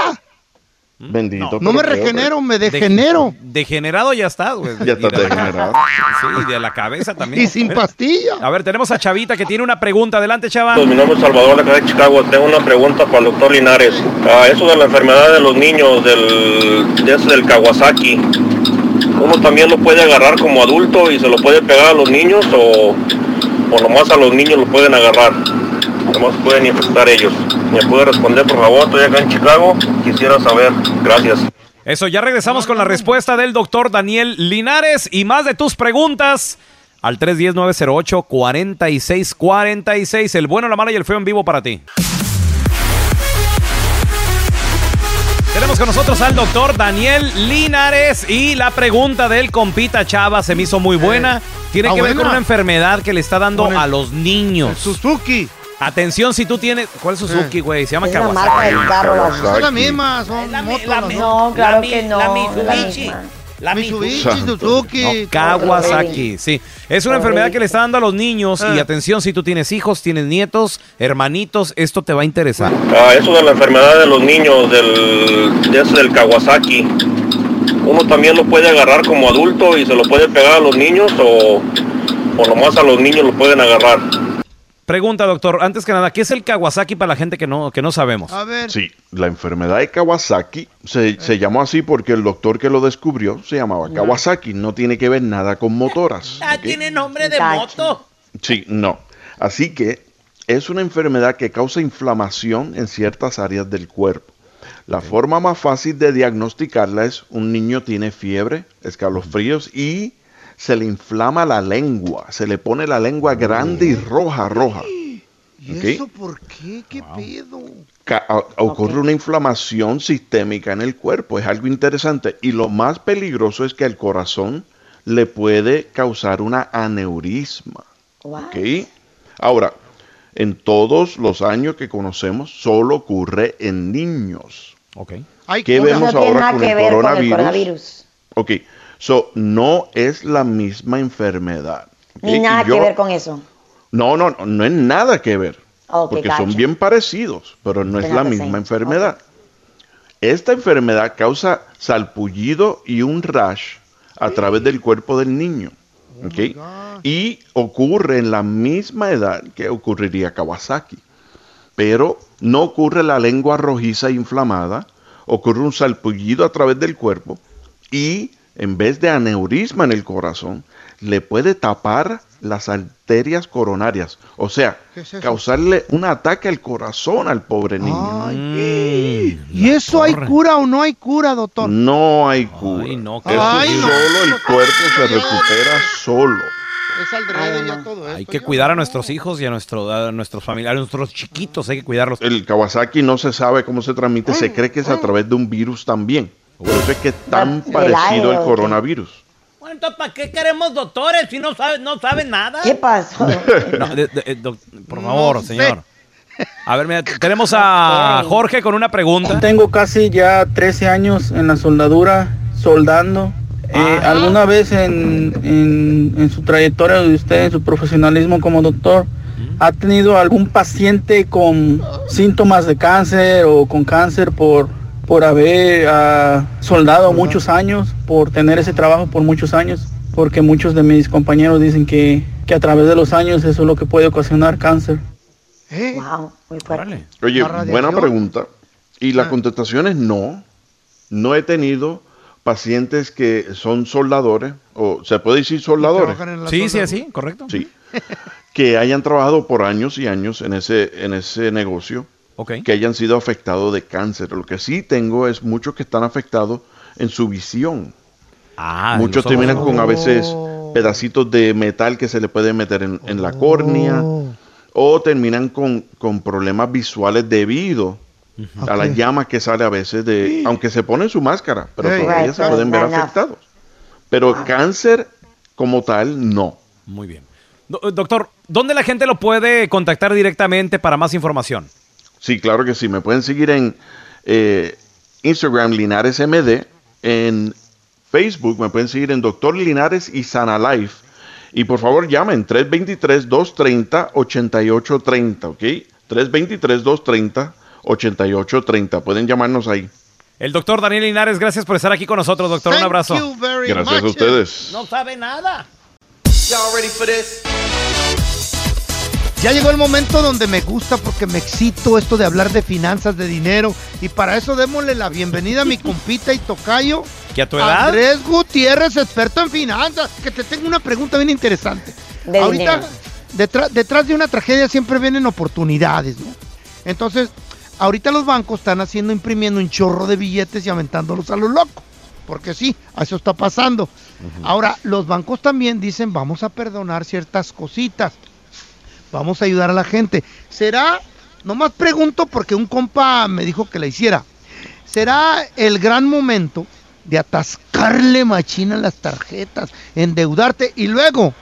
Bendito. No me regenero, me De- degenero. degenerado ya estás, güey. Ya estás de la- degenerado. Sí, y de la cabeza también. Y sin pastilla. A ver, tenemos a Chavita que tiene una pregunta. Adelante, Chava. Mi nombre es Salvador, de acá de Chicago. Tengo una pregunta para el doctor Linares. Ah, eso de la enfermedad de los niños, del, de ese del Kawasaki, ¿uno también lo puede agarrar como adulto y se lo puede pegar a los niños o, o nomás a los niños lo pueden agarrar? Nomás pueden infectar ellos. ¿Me puede responder, por favor? Estoy acá en Chicago. Quisiera saber. Gracias. Eso, ya regresamos con la respuesta del doctor Daniel Linares y más de tus preguntas al 310-908-4646. El bueno, la mala y el feo en vivo para ti. Tenemos con nosotros al doctor Daniel Linares y la pregunta del compita Chava se me hizo muy buena. Tiene ah, que ver buena. con una enfermedad que le está dando el- a los niños. Suzuki. Atención, si tú tienes... ¿Cuál es Suzuki, güey? Se llama Es la Kawasaki. marca del carro. la- Son las mismas, son motos. las dos. No, claro mi- que no. la la Mitsubishi. misma. La Mitsubishi. Suzuki. No, Kawasaki, sí. Es una enfermedad que le está dando a los niños y Ah. atención, si tú tienes hijos, tienes nietos, hermanitos, esto te va a interesar. Ah, eso de la enfermedad de los niños, del, de ese del Kawasaki, ¿uno también lo puede agarrar como adulto y se lo puede pegar a los niños o, o nomás a los niños lo pueden agarrar? Pregunta, doctor, antes que nada, ¿qué es el Kawasaki para la gente que no, que no sabemos? A ver. Sí, la enfermedad de Kawasaki se, se llamó así porque el doctor que lo descubrió se llamaba Kawasaki. No tiene que ver nada con motoras. Ah, tiene nombre de moto. Sí, no. Así que es una enfermedad que causa inflamación en ciertas áreas del cuerpo. La forma más fácil de diagnosticarla es un niño tiene fiebre, escalofríos y se le inflama la lengua, se le pone la lengua grande y roja, roja. ¿Y eso por qué? ¿Qué pedo? Ca- ocurre una inflamación sistémica en el cuerpo, es algo interesante. Y lo más peligroso es que al corazón le puede causar una aneurisma. ¿ok? Ahora, en todos los años que conocemos, solo ocurre en niños. Hay ¿Qué vemos No ahora con que el coronavirus. Ok, so no es la misma enfermedad. Ni nada yo- que ver con eso. No, no, no, no es nada que ver. Porque gotcha. son bien parecidos, pero no es la misma same. enfermedad. Esta enfermedad causa salpullido y un rash a través del cuerpo del niño. ¿ok? y ocurre en la misma edad que ocurriría Kawasaki. Pero no ocurre la lengua rojiza e inflamada, ocurre un salpullido a través del cuerpo y en vez de aneurisma en el corazón, le puede tapar las arterias coronarias, o sea, causarle un ataque al corazón al pobre niño. ¿Y eso hay cura o no hay cura, doctor? No hay cura. no, Eso Ay, no. solo el cuerpo se recupera solo. Es al ya todo Hay que cuidar a nuestros hijos y a, nuestro, a nuestros familiares, a nuestros chiquitos, hay que cuidarlos. El Kawasaki no se sabe cómo se transmite, se cree que es a través de un virus también. Por eso es que es tan parecido al coronavirus. Bueno, entonces, ¿para qué queremos doctores si no saben, no saben nada? ¿Qué pasó? No, de- de- eh, doc- por favor, señor. A ver, mira, tenemos a Jorge con una pregunta. Tengo casi ya 13 años en la soldadura, soldando. Eh, ¿Alguna vez en, en- en su trayectoria de usted, en su profesionalismo como doctor, ha tenido algún paciente con síntomas de cáncer o con cáncer por, por haber ah, soldado muchos años, por tener ese trabajo por muchos años? Porque muchos de mis compañeros dicen que, que a través de los años eso es lo que puede ocasionar cáncer. Wow, muy fuerte. Oye, buena pregunta. Y la contestación es no. No he tenido pacientes que son soldadores, o se puede decir soldadores. Sí, sí, así, correcto. Sí. que hayan trabajado por años y años en ese, en ese negocio, Que hayan sido afectados de cáncer. Lo que sí tengo es muchos que están afectados en su visión. Ah, Muchos terminan con a veces pedacitos de metal que se le puede meter en, en la córnea o terminan con, con problemas visuales debido a las llamas que sale a veces de, aunque se ponen su máscara, pero Hey. todavía Right, se pueden ver afectados. Pero cáncer como tal, no. Muy bien. Do- doctor, ¿dónde la gente lo puede contactar directamente para más información? Sí, claro que sí. Me pueden seguir en eh, Instagram Linares MD, en Facebook me pueden seguir en Doctor Linares y Sana Life. Y por favor llamen 323-230-8830, ¿ok? 323-230-8830. Pueden llamarnos ahí. El doctor Daniel Linares, gracias por estar aquí con nosotros, doctor. Un Thank abrazo. you very Gracias a much. ustedes. No sabe nada. Ya llegó el momento donde me gusta porque me excito esto de hablar de finanzas, de dinero. Y para eso démosle la bienvenida a mi compita y tocayo. ¿Que a tu edad? Andrés Gutiérrez, experto en finanzas. Que te tengo una pregunta bien interesante. De Ahorita, detrás, detrás de una tragedia siempre vienen oportunidades, ¿no? Entonces, ahorita los bancos están haciendo, imprimiendo un chorro de billetes y aventándolos a lo loco. Porque sí, eso está pasando. Ahora, los bancos también dicen, vamos a perdonar ciertas cositas. Vamos a ayudar a la gente. ¿Será, nomás pregunto porque un compa me dijo que la hiciera, será el gran momento de atascarle machina las tarjetas, endeudarte y luego,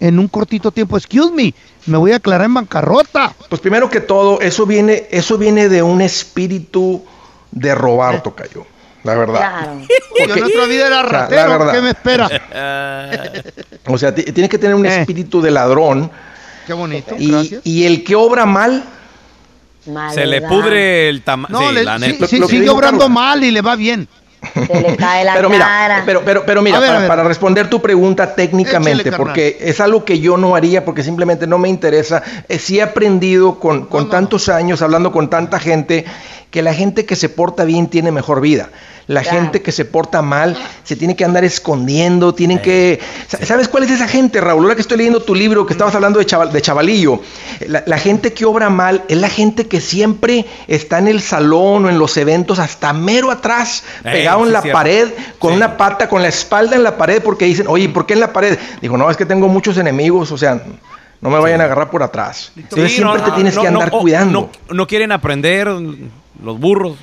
en un cortito tiempo, excuse me, me voy a aclarar en bancarrota? Pues primero que todo, eso viene, eso viene de un espíritu de robar, tocayo. La verdad. Claro. Yo en otra vida era O sea, ratero, verdad. ¿qué me espera? O sea, ti- tienes que tener un Eh. espíritu de ladrón. Qué bonito, Y, gracias. y el que obra mal, Se le pudre el tamaño. No, sí, le- la sí, neta. sí, sigue obrando Carlos. mal y le va bien. Se le cae la pero mira, cara. pero, pero, pero mira, ver, para, responder tu pregunta técnicamente, Échale, carnal. porque es algo que yo no haría porque simplemente no me interesa. Eh, sí he aprendido con, con no. tantos años, hablando con tanta gente, que la gente que se porta bien tiene mejor vida. La Claro. gente que se porta mal se tiene que andar escondiendo, tienen que... Sa- ¿Sabes cuál es esa gente, Raúl? Ahora que estoy leyendo tu libro, que estabas hablando de, chaval- de chavalillo, la, la gente que obra mal es la gente que siempre está en el salón o en los eventos hasta mero atrás, Eh, pegado en la cierto. pared, con una pata, con la espalda en la pared, porque dicen, oye, ¿por qué en la pared? Digo, no, es que tengo muchos enemigos, o sea, no me vayan a agarrar por atrás. Entonces Sí, siempre no, te tienes no, que no, andar oh, cuidando. No, no quieren aprender los burros.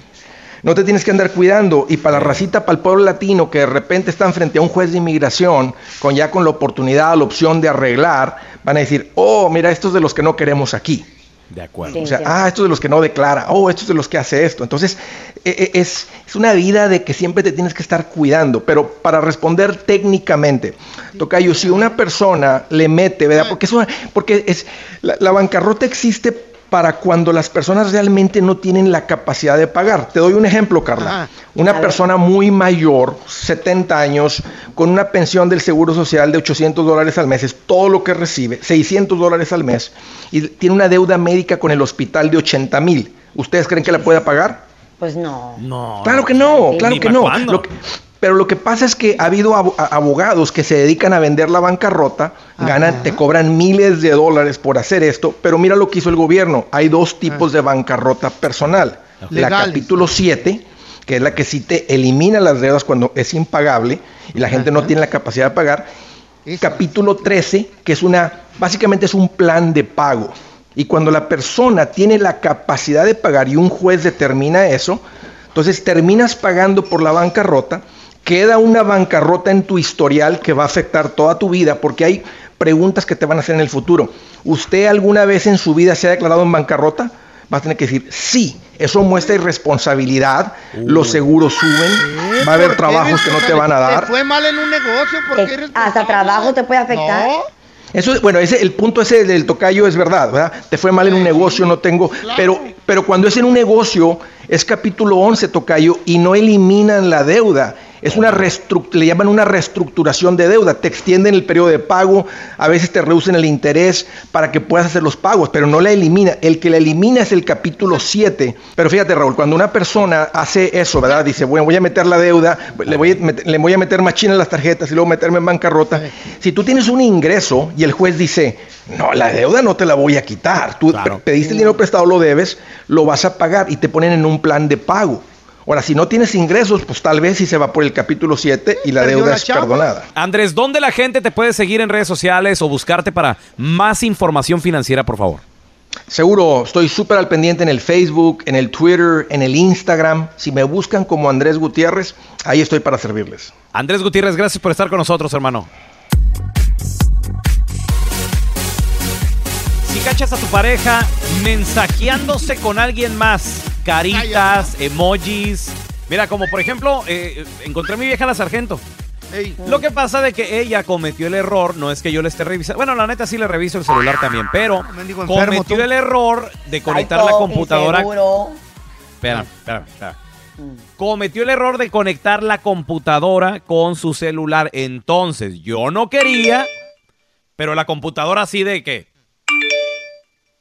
No te tienes que andar cuidando. Y para la racita, para el pueblo latino, que de repente están frente a un juez de inmigración, con ya con la oportunidad, la opción de arreglar, van a decir, oh, mira, estos de los que no queremos aquí. De acuerdo. O sea, ah, estos de los que no declara, oh, estos de los que hace esto. Entonces, e- e- es, es una vida de que siempre te tienes que estar cuidando. Pero para responder técnicamente, Tocayo, si una persona le mete, ¿verdad? Porque es una, porque es, la, la bancarrota existe para cuando las personas realmente no tienen la capacidad de pagar. Te doy un ejemplo, Carla. Una persona muy mayor, 70 años, con una pensión del Seguro Social de 800 dólares al mes, es todo lo que recibe, 600 dólares al mes, y tiene una deuda médica con el hospital de 80 mil. ¿Ustedes creen que la pueda pagar? Pues no. No. Claro que no, claro que no. cuándo. Lo que- pero lo que pasa es que ha habido abogados que se dedican a vender la bancarrota, ganan, te cobran miles de dólares por hacer esto, pero mira lo que hizo el gobierno. Hay dos tipos de bancarrota personal. La Legales. capítulo 7, que es la que sí te elimina las deudas cuando es impagable y la gente no tiene la capacidad de pagar. Capítulo 13, que es una, básicamente es un plan de pago. Y cuando la persona tiene la capacidad de pagar y un juez determina eso, entonces terminas pagando por la bancarrota, queda una bancarrota en tu historial que va a afectar toda tu vida porque hay preguntas que te van a hacer en el futuro. ¿Usted alguna vez en su vida se ha declarado en bancarrota? Vas a tener que decir sí. Eso muestra irresponsabilidad, los seguros suben, va a haber trabajos que no te van a dar. Te fue mal en un negocio porque Eh, Hasta trabajo te puede afectar. Eso, es- bueno, ese, el punto ese del tocayo es verdad, ¿verdad? Te fue mal en un negocio, no tengo, pero, pero cuando es en un negocio, es capítulo 11 tocayo y no eliminan la deuda. Es una le llaman una reestructuración de deuda. Te extienden el periodo de pago, a veces te reducen el interés para que puedas hacer los pagos, pero no la elimina. El que la elimina es el capítulo 7. Pero fíjate, Raúl, cuando una persona hace eso, ¿verdad? Dice, bueno, voy a meter la deuda, le voy a meter, le voy a meter machina en las tarjetas y luego meterme en bancarrota. Si tú tienes un ingreso y el juez dice, no, la deuda no te la voy a quitar. Tú pe- pediste el dinero prestado, lo debes, lo vas a pagar y te ponen en un plan de pago. Ahora, si no tienes ingresos, pues tal vez si se va por el capítulo 7 y la Perdió deuda la es perdonada. Andrés, ¿dónde la gente te puede seguir en redes sociales o buscarte para más información financiera, por favor? Seguro, estoy súper al pendiente en el Facebook, en el Twitter, en el Instagram. Si me buscan como Andrés Gutiérrez, ahí estoy para servirles. Andrés Gutiérrez, gracias por estar con nosotros, hermano. Si cachas a tu pareja mensajeándose con alguien más, caritas, emojis. Mira, como por ejemplo, eh, encontré a mi vieja la sargento. Lo que pasa de que ella cometió el error, no es que yo le esté revisando. Bueno, la neta sí le reviso el celular también, pero enfermo, cometió tú. el error de conectar la computadora. Espera, espera, espera. Cometió el error de conectar la computadora con su celular. Entonces, yo no quería, pero la computadora así de que.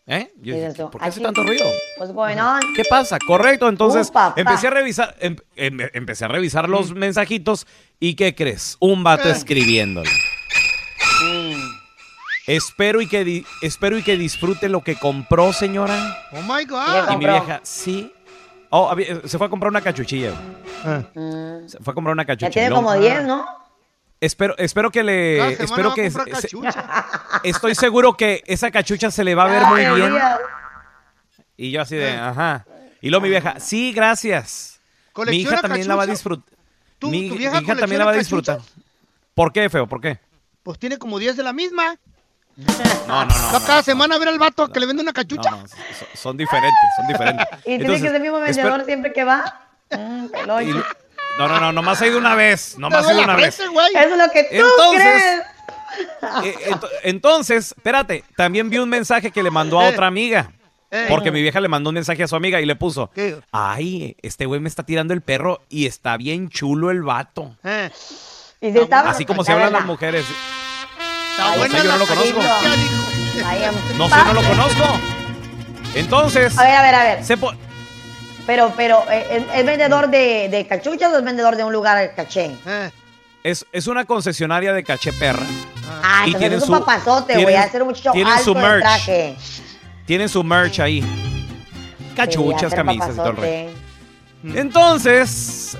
¿Eh? Yo ¿Por qué hace "Aquí, tanto ruido? What's going on? ¿Qué pasa? Correcto, entonces empecé a revisar, em- em- empecé a revisar los mensajitos y ¿qué crees? Un vato Eh. escribiéndole. Espero y que di- espero y que disfrute lo que compró, señora. Oh my Y God. mi vieja, sí. Oh, se fue a comprar una cachuchilla. güey. Mm. Se fue a comprar una cachucha. Ya tiene Y como 10, ¿no? Espero, espero que le. Cada espero va que. se- estoy seguro que esa cachucha se le va a ver muy bien. Y yo así de, ajá. Y luego mi vieja, sí, gracias. Mi ¿Colecciona hija también la va a disfrutar. ¿Tu- Mi, mi hija también la va a disfrutar. ¿Por qué, feo? ¿Por qué? Pues tiene como 10 de la misma. No, no, no. Cada semana a ver al vato que le vende una cachucha. No, no, son, son diferentes, son diferentes. Y tiene Entonces, que ser el mismo espero- vendedor siempre que va. Mm, y- no, no, no, nomás ha ido una vez. Nomás ha ido una vez. es lo que tú Entonces- crees. Eh, ento- entonces, espérate, también vi un mensaje que le mandó a Eh. otra amiga. Eh. Porque mi vieja le mandó un mensaje a su amiga y le puso, ay, este güey me está tirando el perro y está bien chulo el vato. Eh, Y si está- Así como se la hablan las mujeres. está No buena sé, yo no lo conozco. No sé, no lo conozco. Entonces, A ver, a ver, a ver. se po- Pero, pero, ¿es, es vendedor de, de cachuchas o es vendedor de un lugar caché? Es, es una concesionaria de caché perra. Ah, Y entonces es un su- papazote, güey. A ser un muchacho tienen alto su merch. traje. Tienen su merch ahí. Cachuchas, Sí, camisas y todo el rollo. Entonces,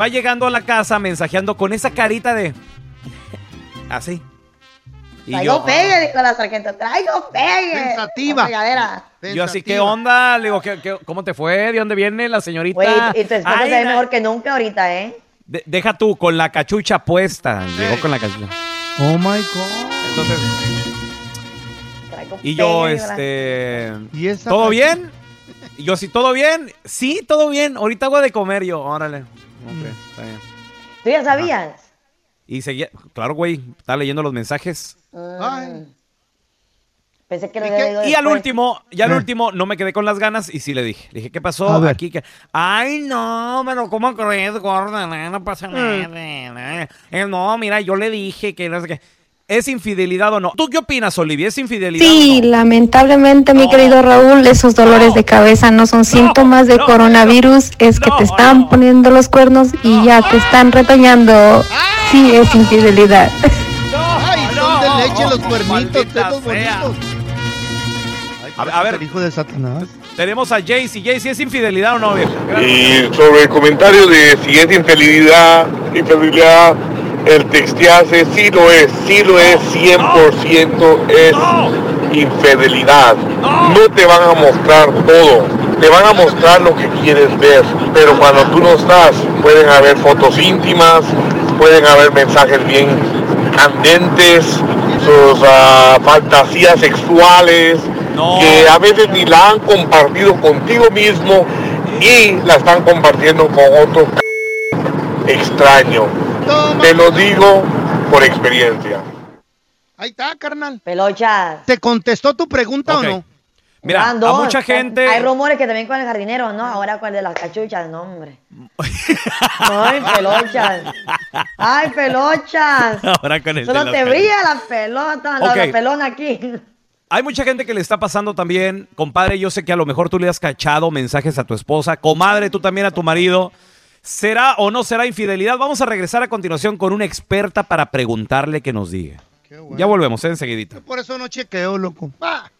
va llegando a la casa mensajeando con esa carita de. Así. Y Traigo yo, pegue, dijo la sargento. Traigo pegue. Pensativa. Fregadera. yo así, ¿qué onda? Le digo, ¿qué, qué- cómo te fue? ¿De dónde viene la señorita? Güey, y tu esposa Ay, se ve mejor que nunca ahorita, ¿eh? de- deja tú, con la cachucha puesta. Llegó con la cachucha. Oh my God. Entonces, Traigo y yo, pegue, este. ¿Y esa ¿Todo cachucha? bien? Y yo, sí, ¿todo bien? Sí, todo bien. Ahorita hago de comer yo. Órale. Ok, está bien. ¿Tú ya sabías? Y seguía, claro, güey, estaba leyendo los mensajes. Mm. Pensé que lo ¿Y había leído Y al después. último, ya al Eh. último, no me quedé con las ganas y sí le dije. Le dije, ¿qué A pasó ver. aquí? que- Ay, no, pero ¿cómo crees, gorda? No, no pasa Mm. nada. Eh, No, mira, yo le dije que no sé qué. ¿Es infidelidad o no? ¿Tú qué opinas, Olivia? ¿Es infidelidad Sí, lamentablemente, mi querido Raúl, esos dolores de cabeza no son síntomas de coronavirus, es que te están poniendo los cuernos y ya te están retoñando. Sí, es infidelidad. Ay, son de leche los cuernitos. A, a ver, hijo de Satanás. tenemos a Jaycee. Jaycee, ¿es infidelidad o no, vieja? Y sobre el comentario de si es infidelidad, infidelidad, el textearse sí lo es, sí lo es, 100% es infidelidad. No te van a mostrar todo, te van a mostrar lo que quieres ver, pero cuando tú no estás, pueden haber fotos íntimas, pueden haber mensajes bien candentes, sus ah, fantasías sexuales, que a veces ni la han compartido contigo mismo y la están compartiendo con otro extraño. Te lo digo por experiencia. Ahí está, carnal. Pelochas. ¿Te contestó tu pregunta o no? Mira, Van a mucha gente... Hay rumores que también con el jardinero, ¿no? Ahora con el de las cachuchas, no, hombre. Ay, pelochas. Ay, pelochas. Ahora con el de Solo las te brilla la pelota, la- Ok. la pelona aquí. Hay mucha gente que le está pasando también. Compadre, yo sé que a lo mejor tú le has cachado mensajes a tu esposa. Comadre, tú también a tu marido. ¿Será o no será infidelidad? Vamos a regresar a continuación con una experta para preguntarle que nos diga. Ya volvemos, ¿eh? enseguidita. Por eso no chequeo, loco. Ah.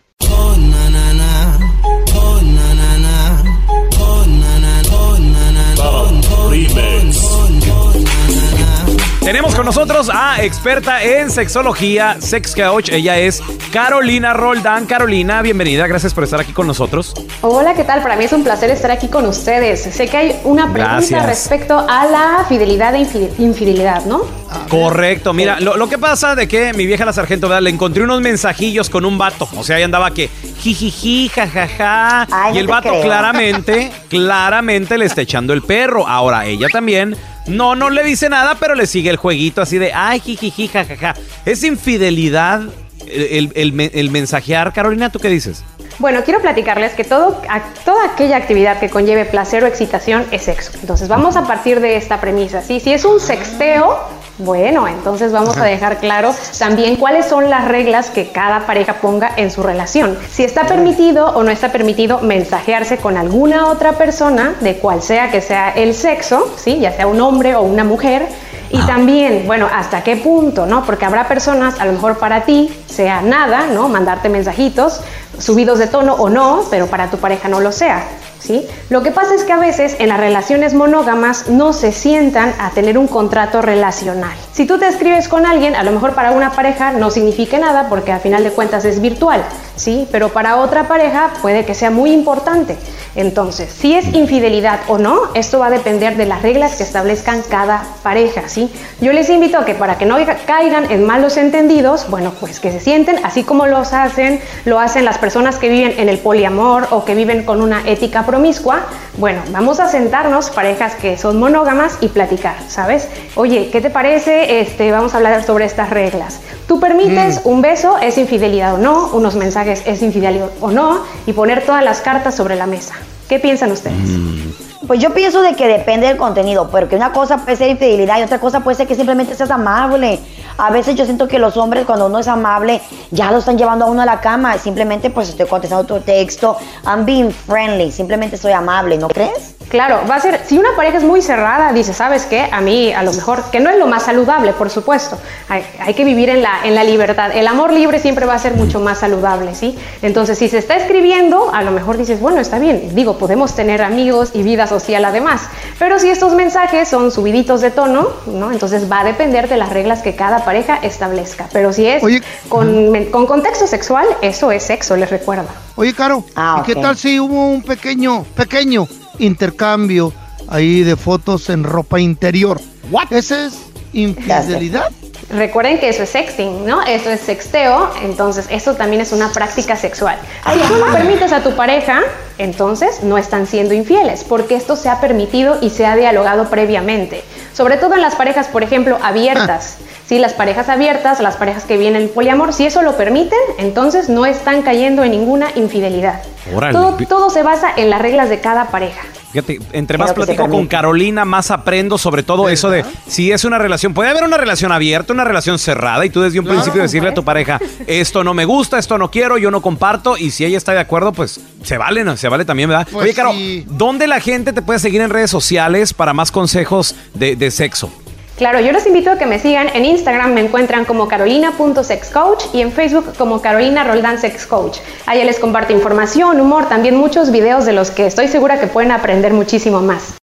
Tenemos con nosotros a experta en sexología, sex coach. Ella es Carolina Roldán. Carolina, bienvenida. Gracias por estar aquí con nosotros. Hola, ¿qué tal? Para mí es un placer estar aquí con ustedes. Sé que hay una pregunta Gracias. respecto a la fidelidad e infide- infidelidad, ¿no? Correcto, mira, lo, lo que pasa de que mi vieja la sargento, ¿verdad? le encontré unos mensajillos con un vato. O sea, ahí andaba que jijiji, jajaja. Ay, y no el te vato creo. claramente, claramente le está echando el perro. Ahora, ella también. No, no le dice nada, pero le sigue el jueguito así de, ay, jijiji, jajaja. ¿Es infidelidad el, el- el me- el mensajear, Carolina? ¿Tú qué dices? Bueno, quiero platicarles que todo, toda aquella actividad que conlleve placer o excitación es sexo. Entonces vamos a partir de esta premisa. ¿sí? Si es un sexteo, bueno, entonces vamos a dejar claro también cuáles son las reglas que cada pareja ponga en su relación. Si está permitido o no está permitido mensajearse con alguna otra persona, de cual sea que sea el sexo, ¿sí? ya sea un hombre o una mujer. Y también, bueno, hasta qué punto, ¿no? Porque habrá personas, a lo mejor para ti sea nada, ¿no? Mandarte mensajitos subidos de tono o no, pero para tu pareja no lo sea. ¿Sí? Lo que pasa es que a veces en las relaciones monógamas no se sientan a tener un contrato relacional. Si tú te escribes con alguien, a lo mejor para una pareja no signifique nada porque a final de cuentas es virtual, ¿sí? Pero para otra pareja puede que sea muy importante. Entonces, si es infidelidad o no, esto va a depender de las reglas que establezcan cada pareja, ¿sí? Yo les invito a que para que no caigan en malos entendidos, bueno, pues que se sienten así como los hacen, lo hacen las personas que viven en el poliamor o que viven con una ética promiscua. Bueno, vamos a sentarnos, parejas que son monógamas, y platicar, ¿sabes? Oye, ¿qué te parece? Este, vamos a hablar sobre estas reglas. ¿Tú permites un beso? ¿Es infidelidad o no? ¿Unos mensajes? ¿Es infidelidad o no? Y poner todas las cartas sobre la mesa. ¿Qué piensan ustedes? Pues yo pienso de que depende del contenido, porque una cosa puede ser infidelidad y otra cosa puede ser que simplemente seas amable. A veces yo siento que los hombres cuando uno es amable ya lo están llevando a uno a la cama. Simplemente pues estoy contestando tu texto. I'm being friendly. Simplemente soy amable, ¿no crees? Claro, va a ser, si una pareja es muy cerrada, dice, ¿sabes qué? A mí, a lo mejor, que no es lo más saludable, por supuesto. Hay, hay que vivir en la, en la libertad. El amor libre siempre va a ser mucho más saludable, ¿sí? Entonces, si se está escribiendo, a lo mejor dices, bueno, está bien. Digo, podemos tener amigos y vida social además. Pero si estos mensajes son subiditos de tono, ¿no? Entonces va a depender de las reglas que cada pareja establezca. Pero si es con, con contexto sexual, eso es sexo, les recuerdo. Oye, Caro, ¿y qué tal si hubo un pequeño, pequeño intercambio ahí de fotos en ropa interior? ¿What? ¿Ese es infidelidad? Recuerden que eso es sexting, ¿no? Eso es sexteo, entonces eso también es una práctica sexual. Si tú lo permites a tu pareja, entonces no están siendo infieles, porque esto se ha permitido y se ha dialogado previamente. Sobre todo en las parejas, por ejemplo, abiertas. Si las parejas abiertas, las parejas que vienen poliamor, si eso lo permiten, entonces no están cayendo en ninguna infidelidad. Órale. Todo, todo se basa en las reglas de cada pareja. Fíjate, entre más platico con. Carolina, más aprendo sobre todo eso de si es una relación. Puede haber una relación abierta, una relación cerrada, y tú desde un Claro, principio decirle a tu pareja, esto no me gusta, esto no quiero, yo no comparto, y si ella está de acuerdo, pues se vale, ¿no? Se vale también, ¿verdad? Pues Oye, Caro, sí. ¿dónde la gente te puede seguir en redes sociales para más consejos de, de sexo? Claro, yo los invito a que me sigan. En Instagram me encuentran como carolina.sexcoach y en Facebook como Carolina Roldán Sex Coach. Ahí les comparto información, humor, también muchos videos de los que estoy segura que pueden aprender muchísimo más.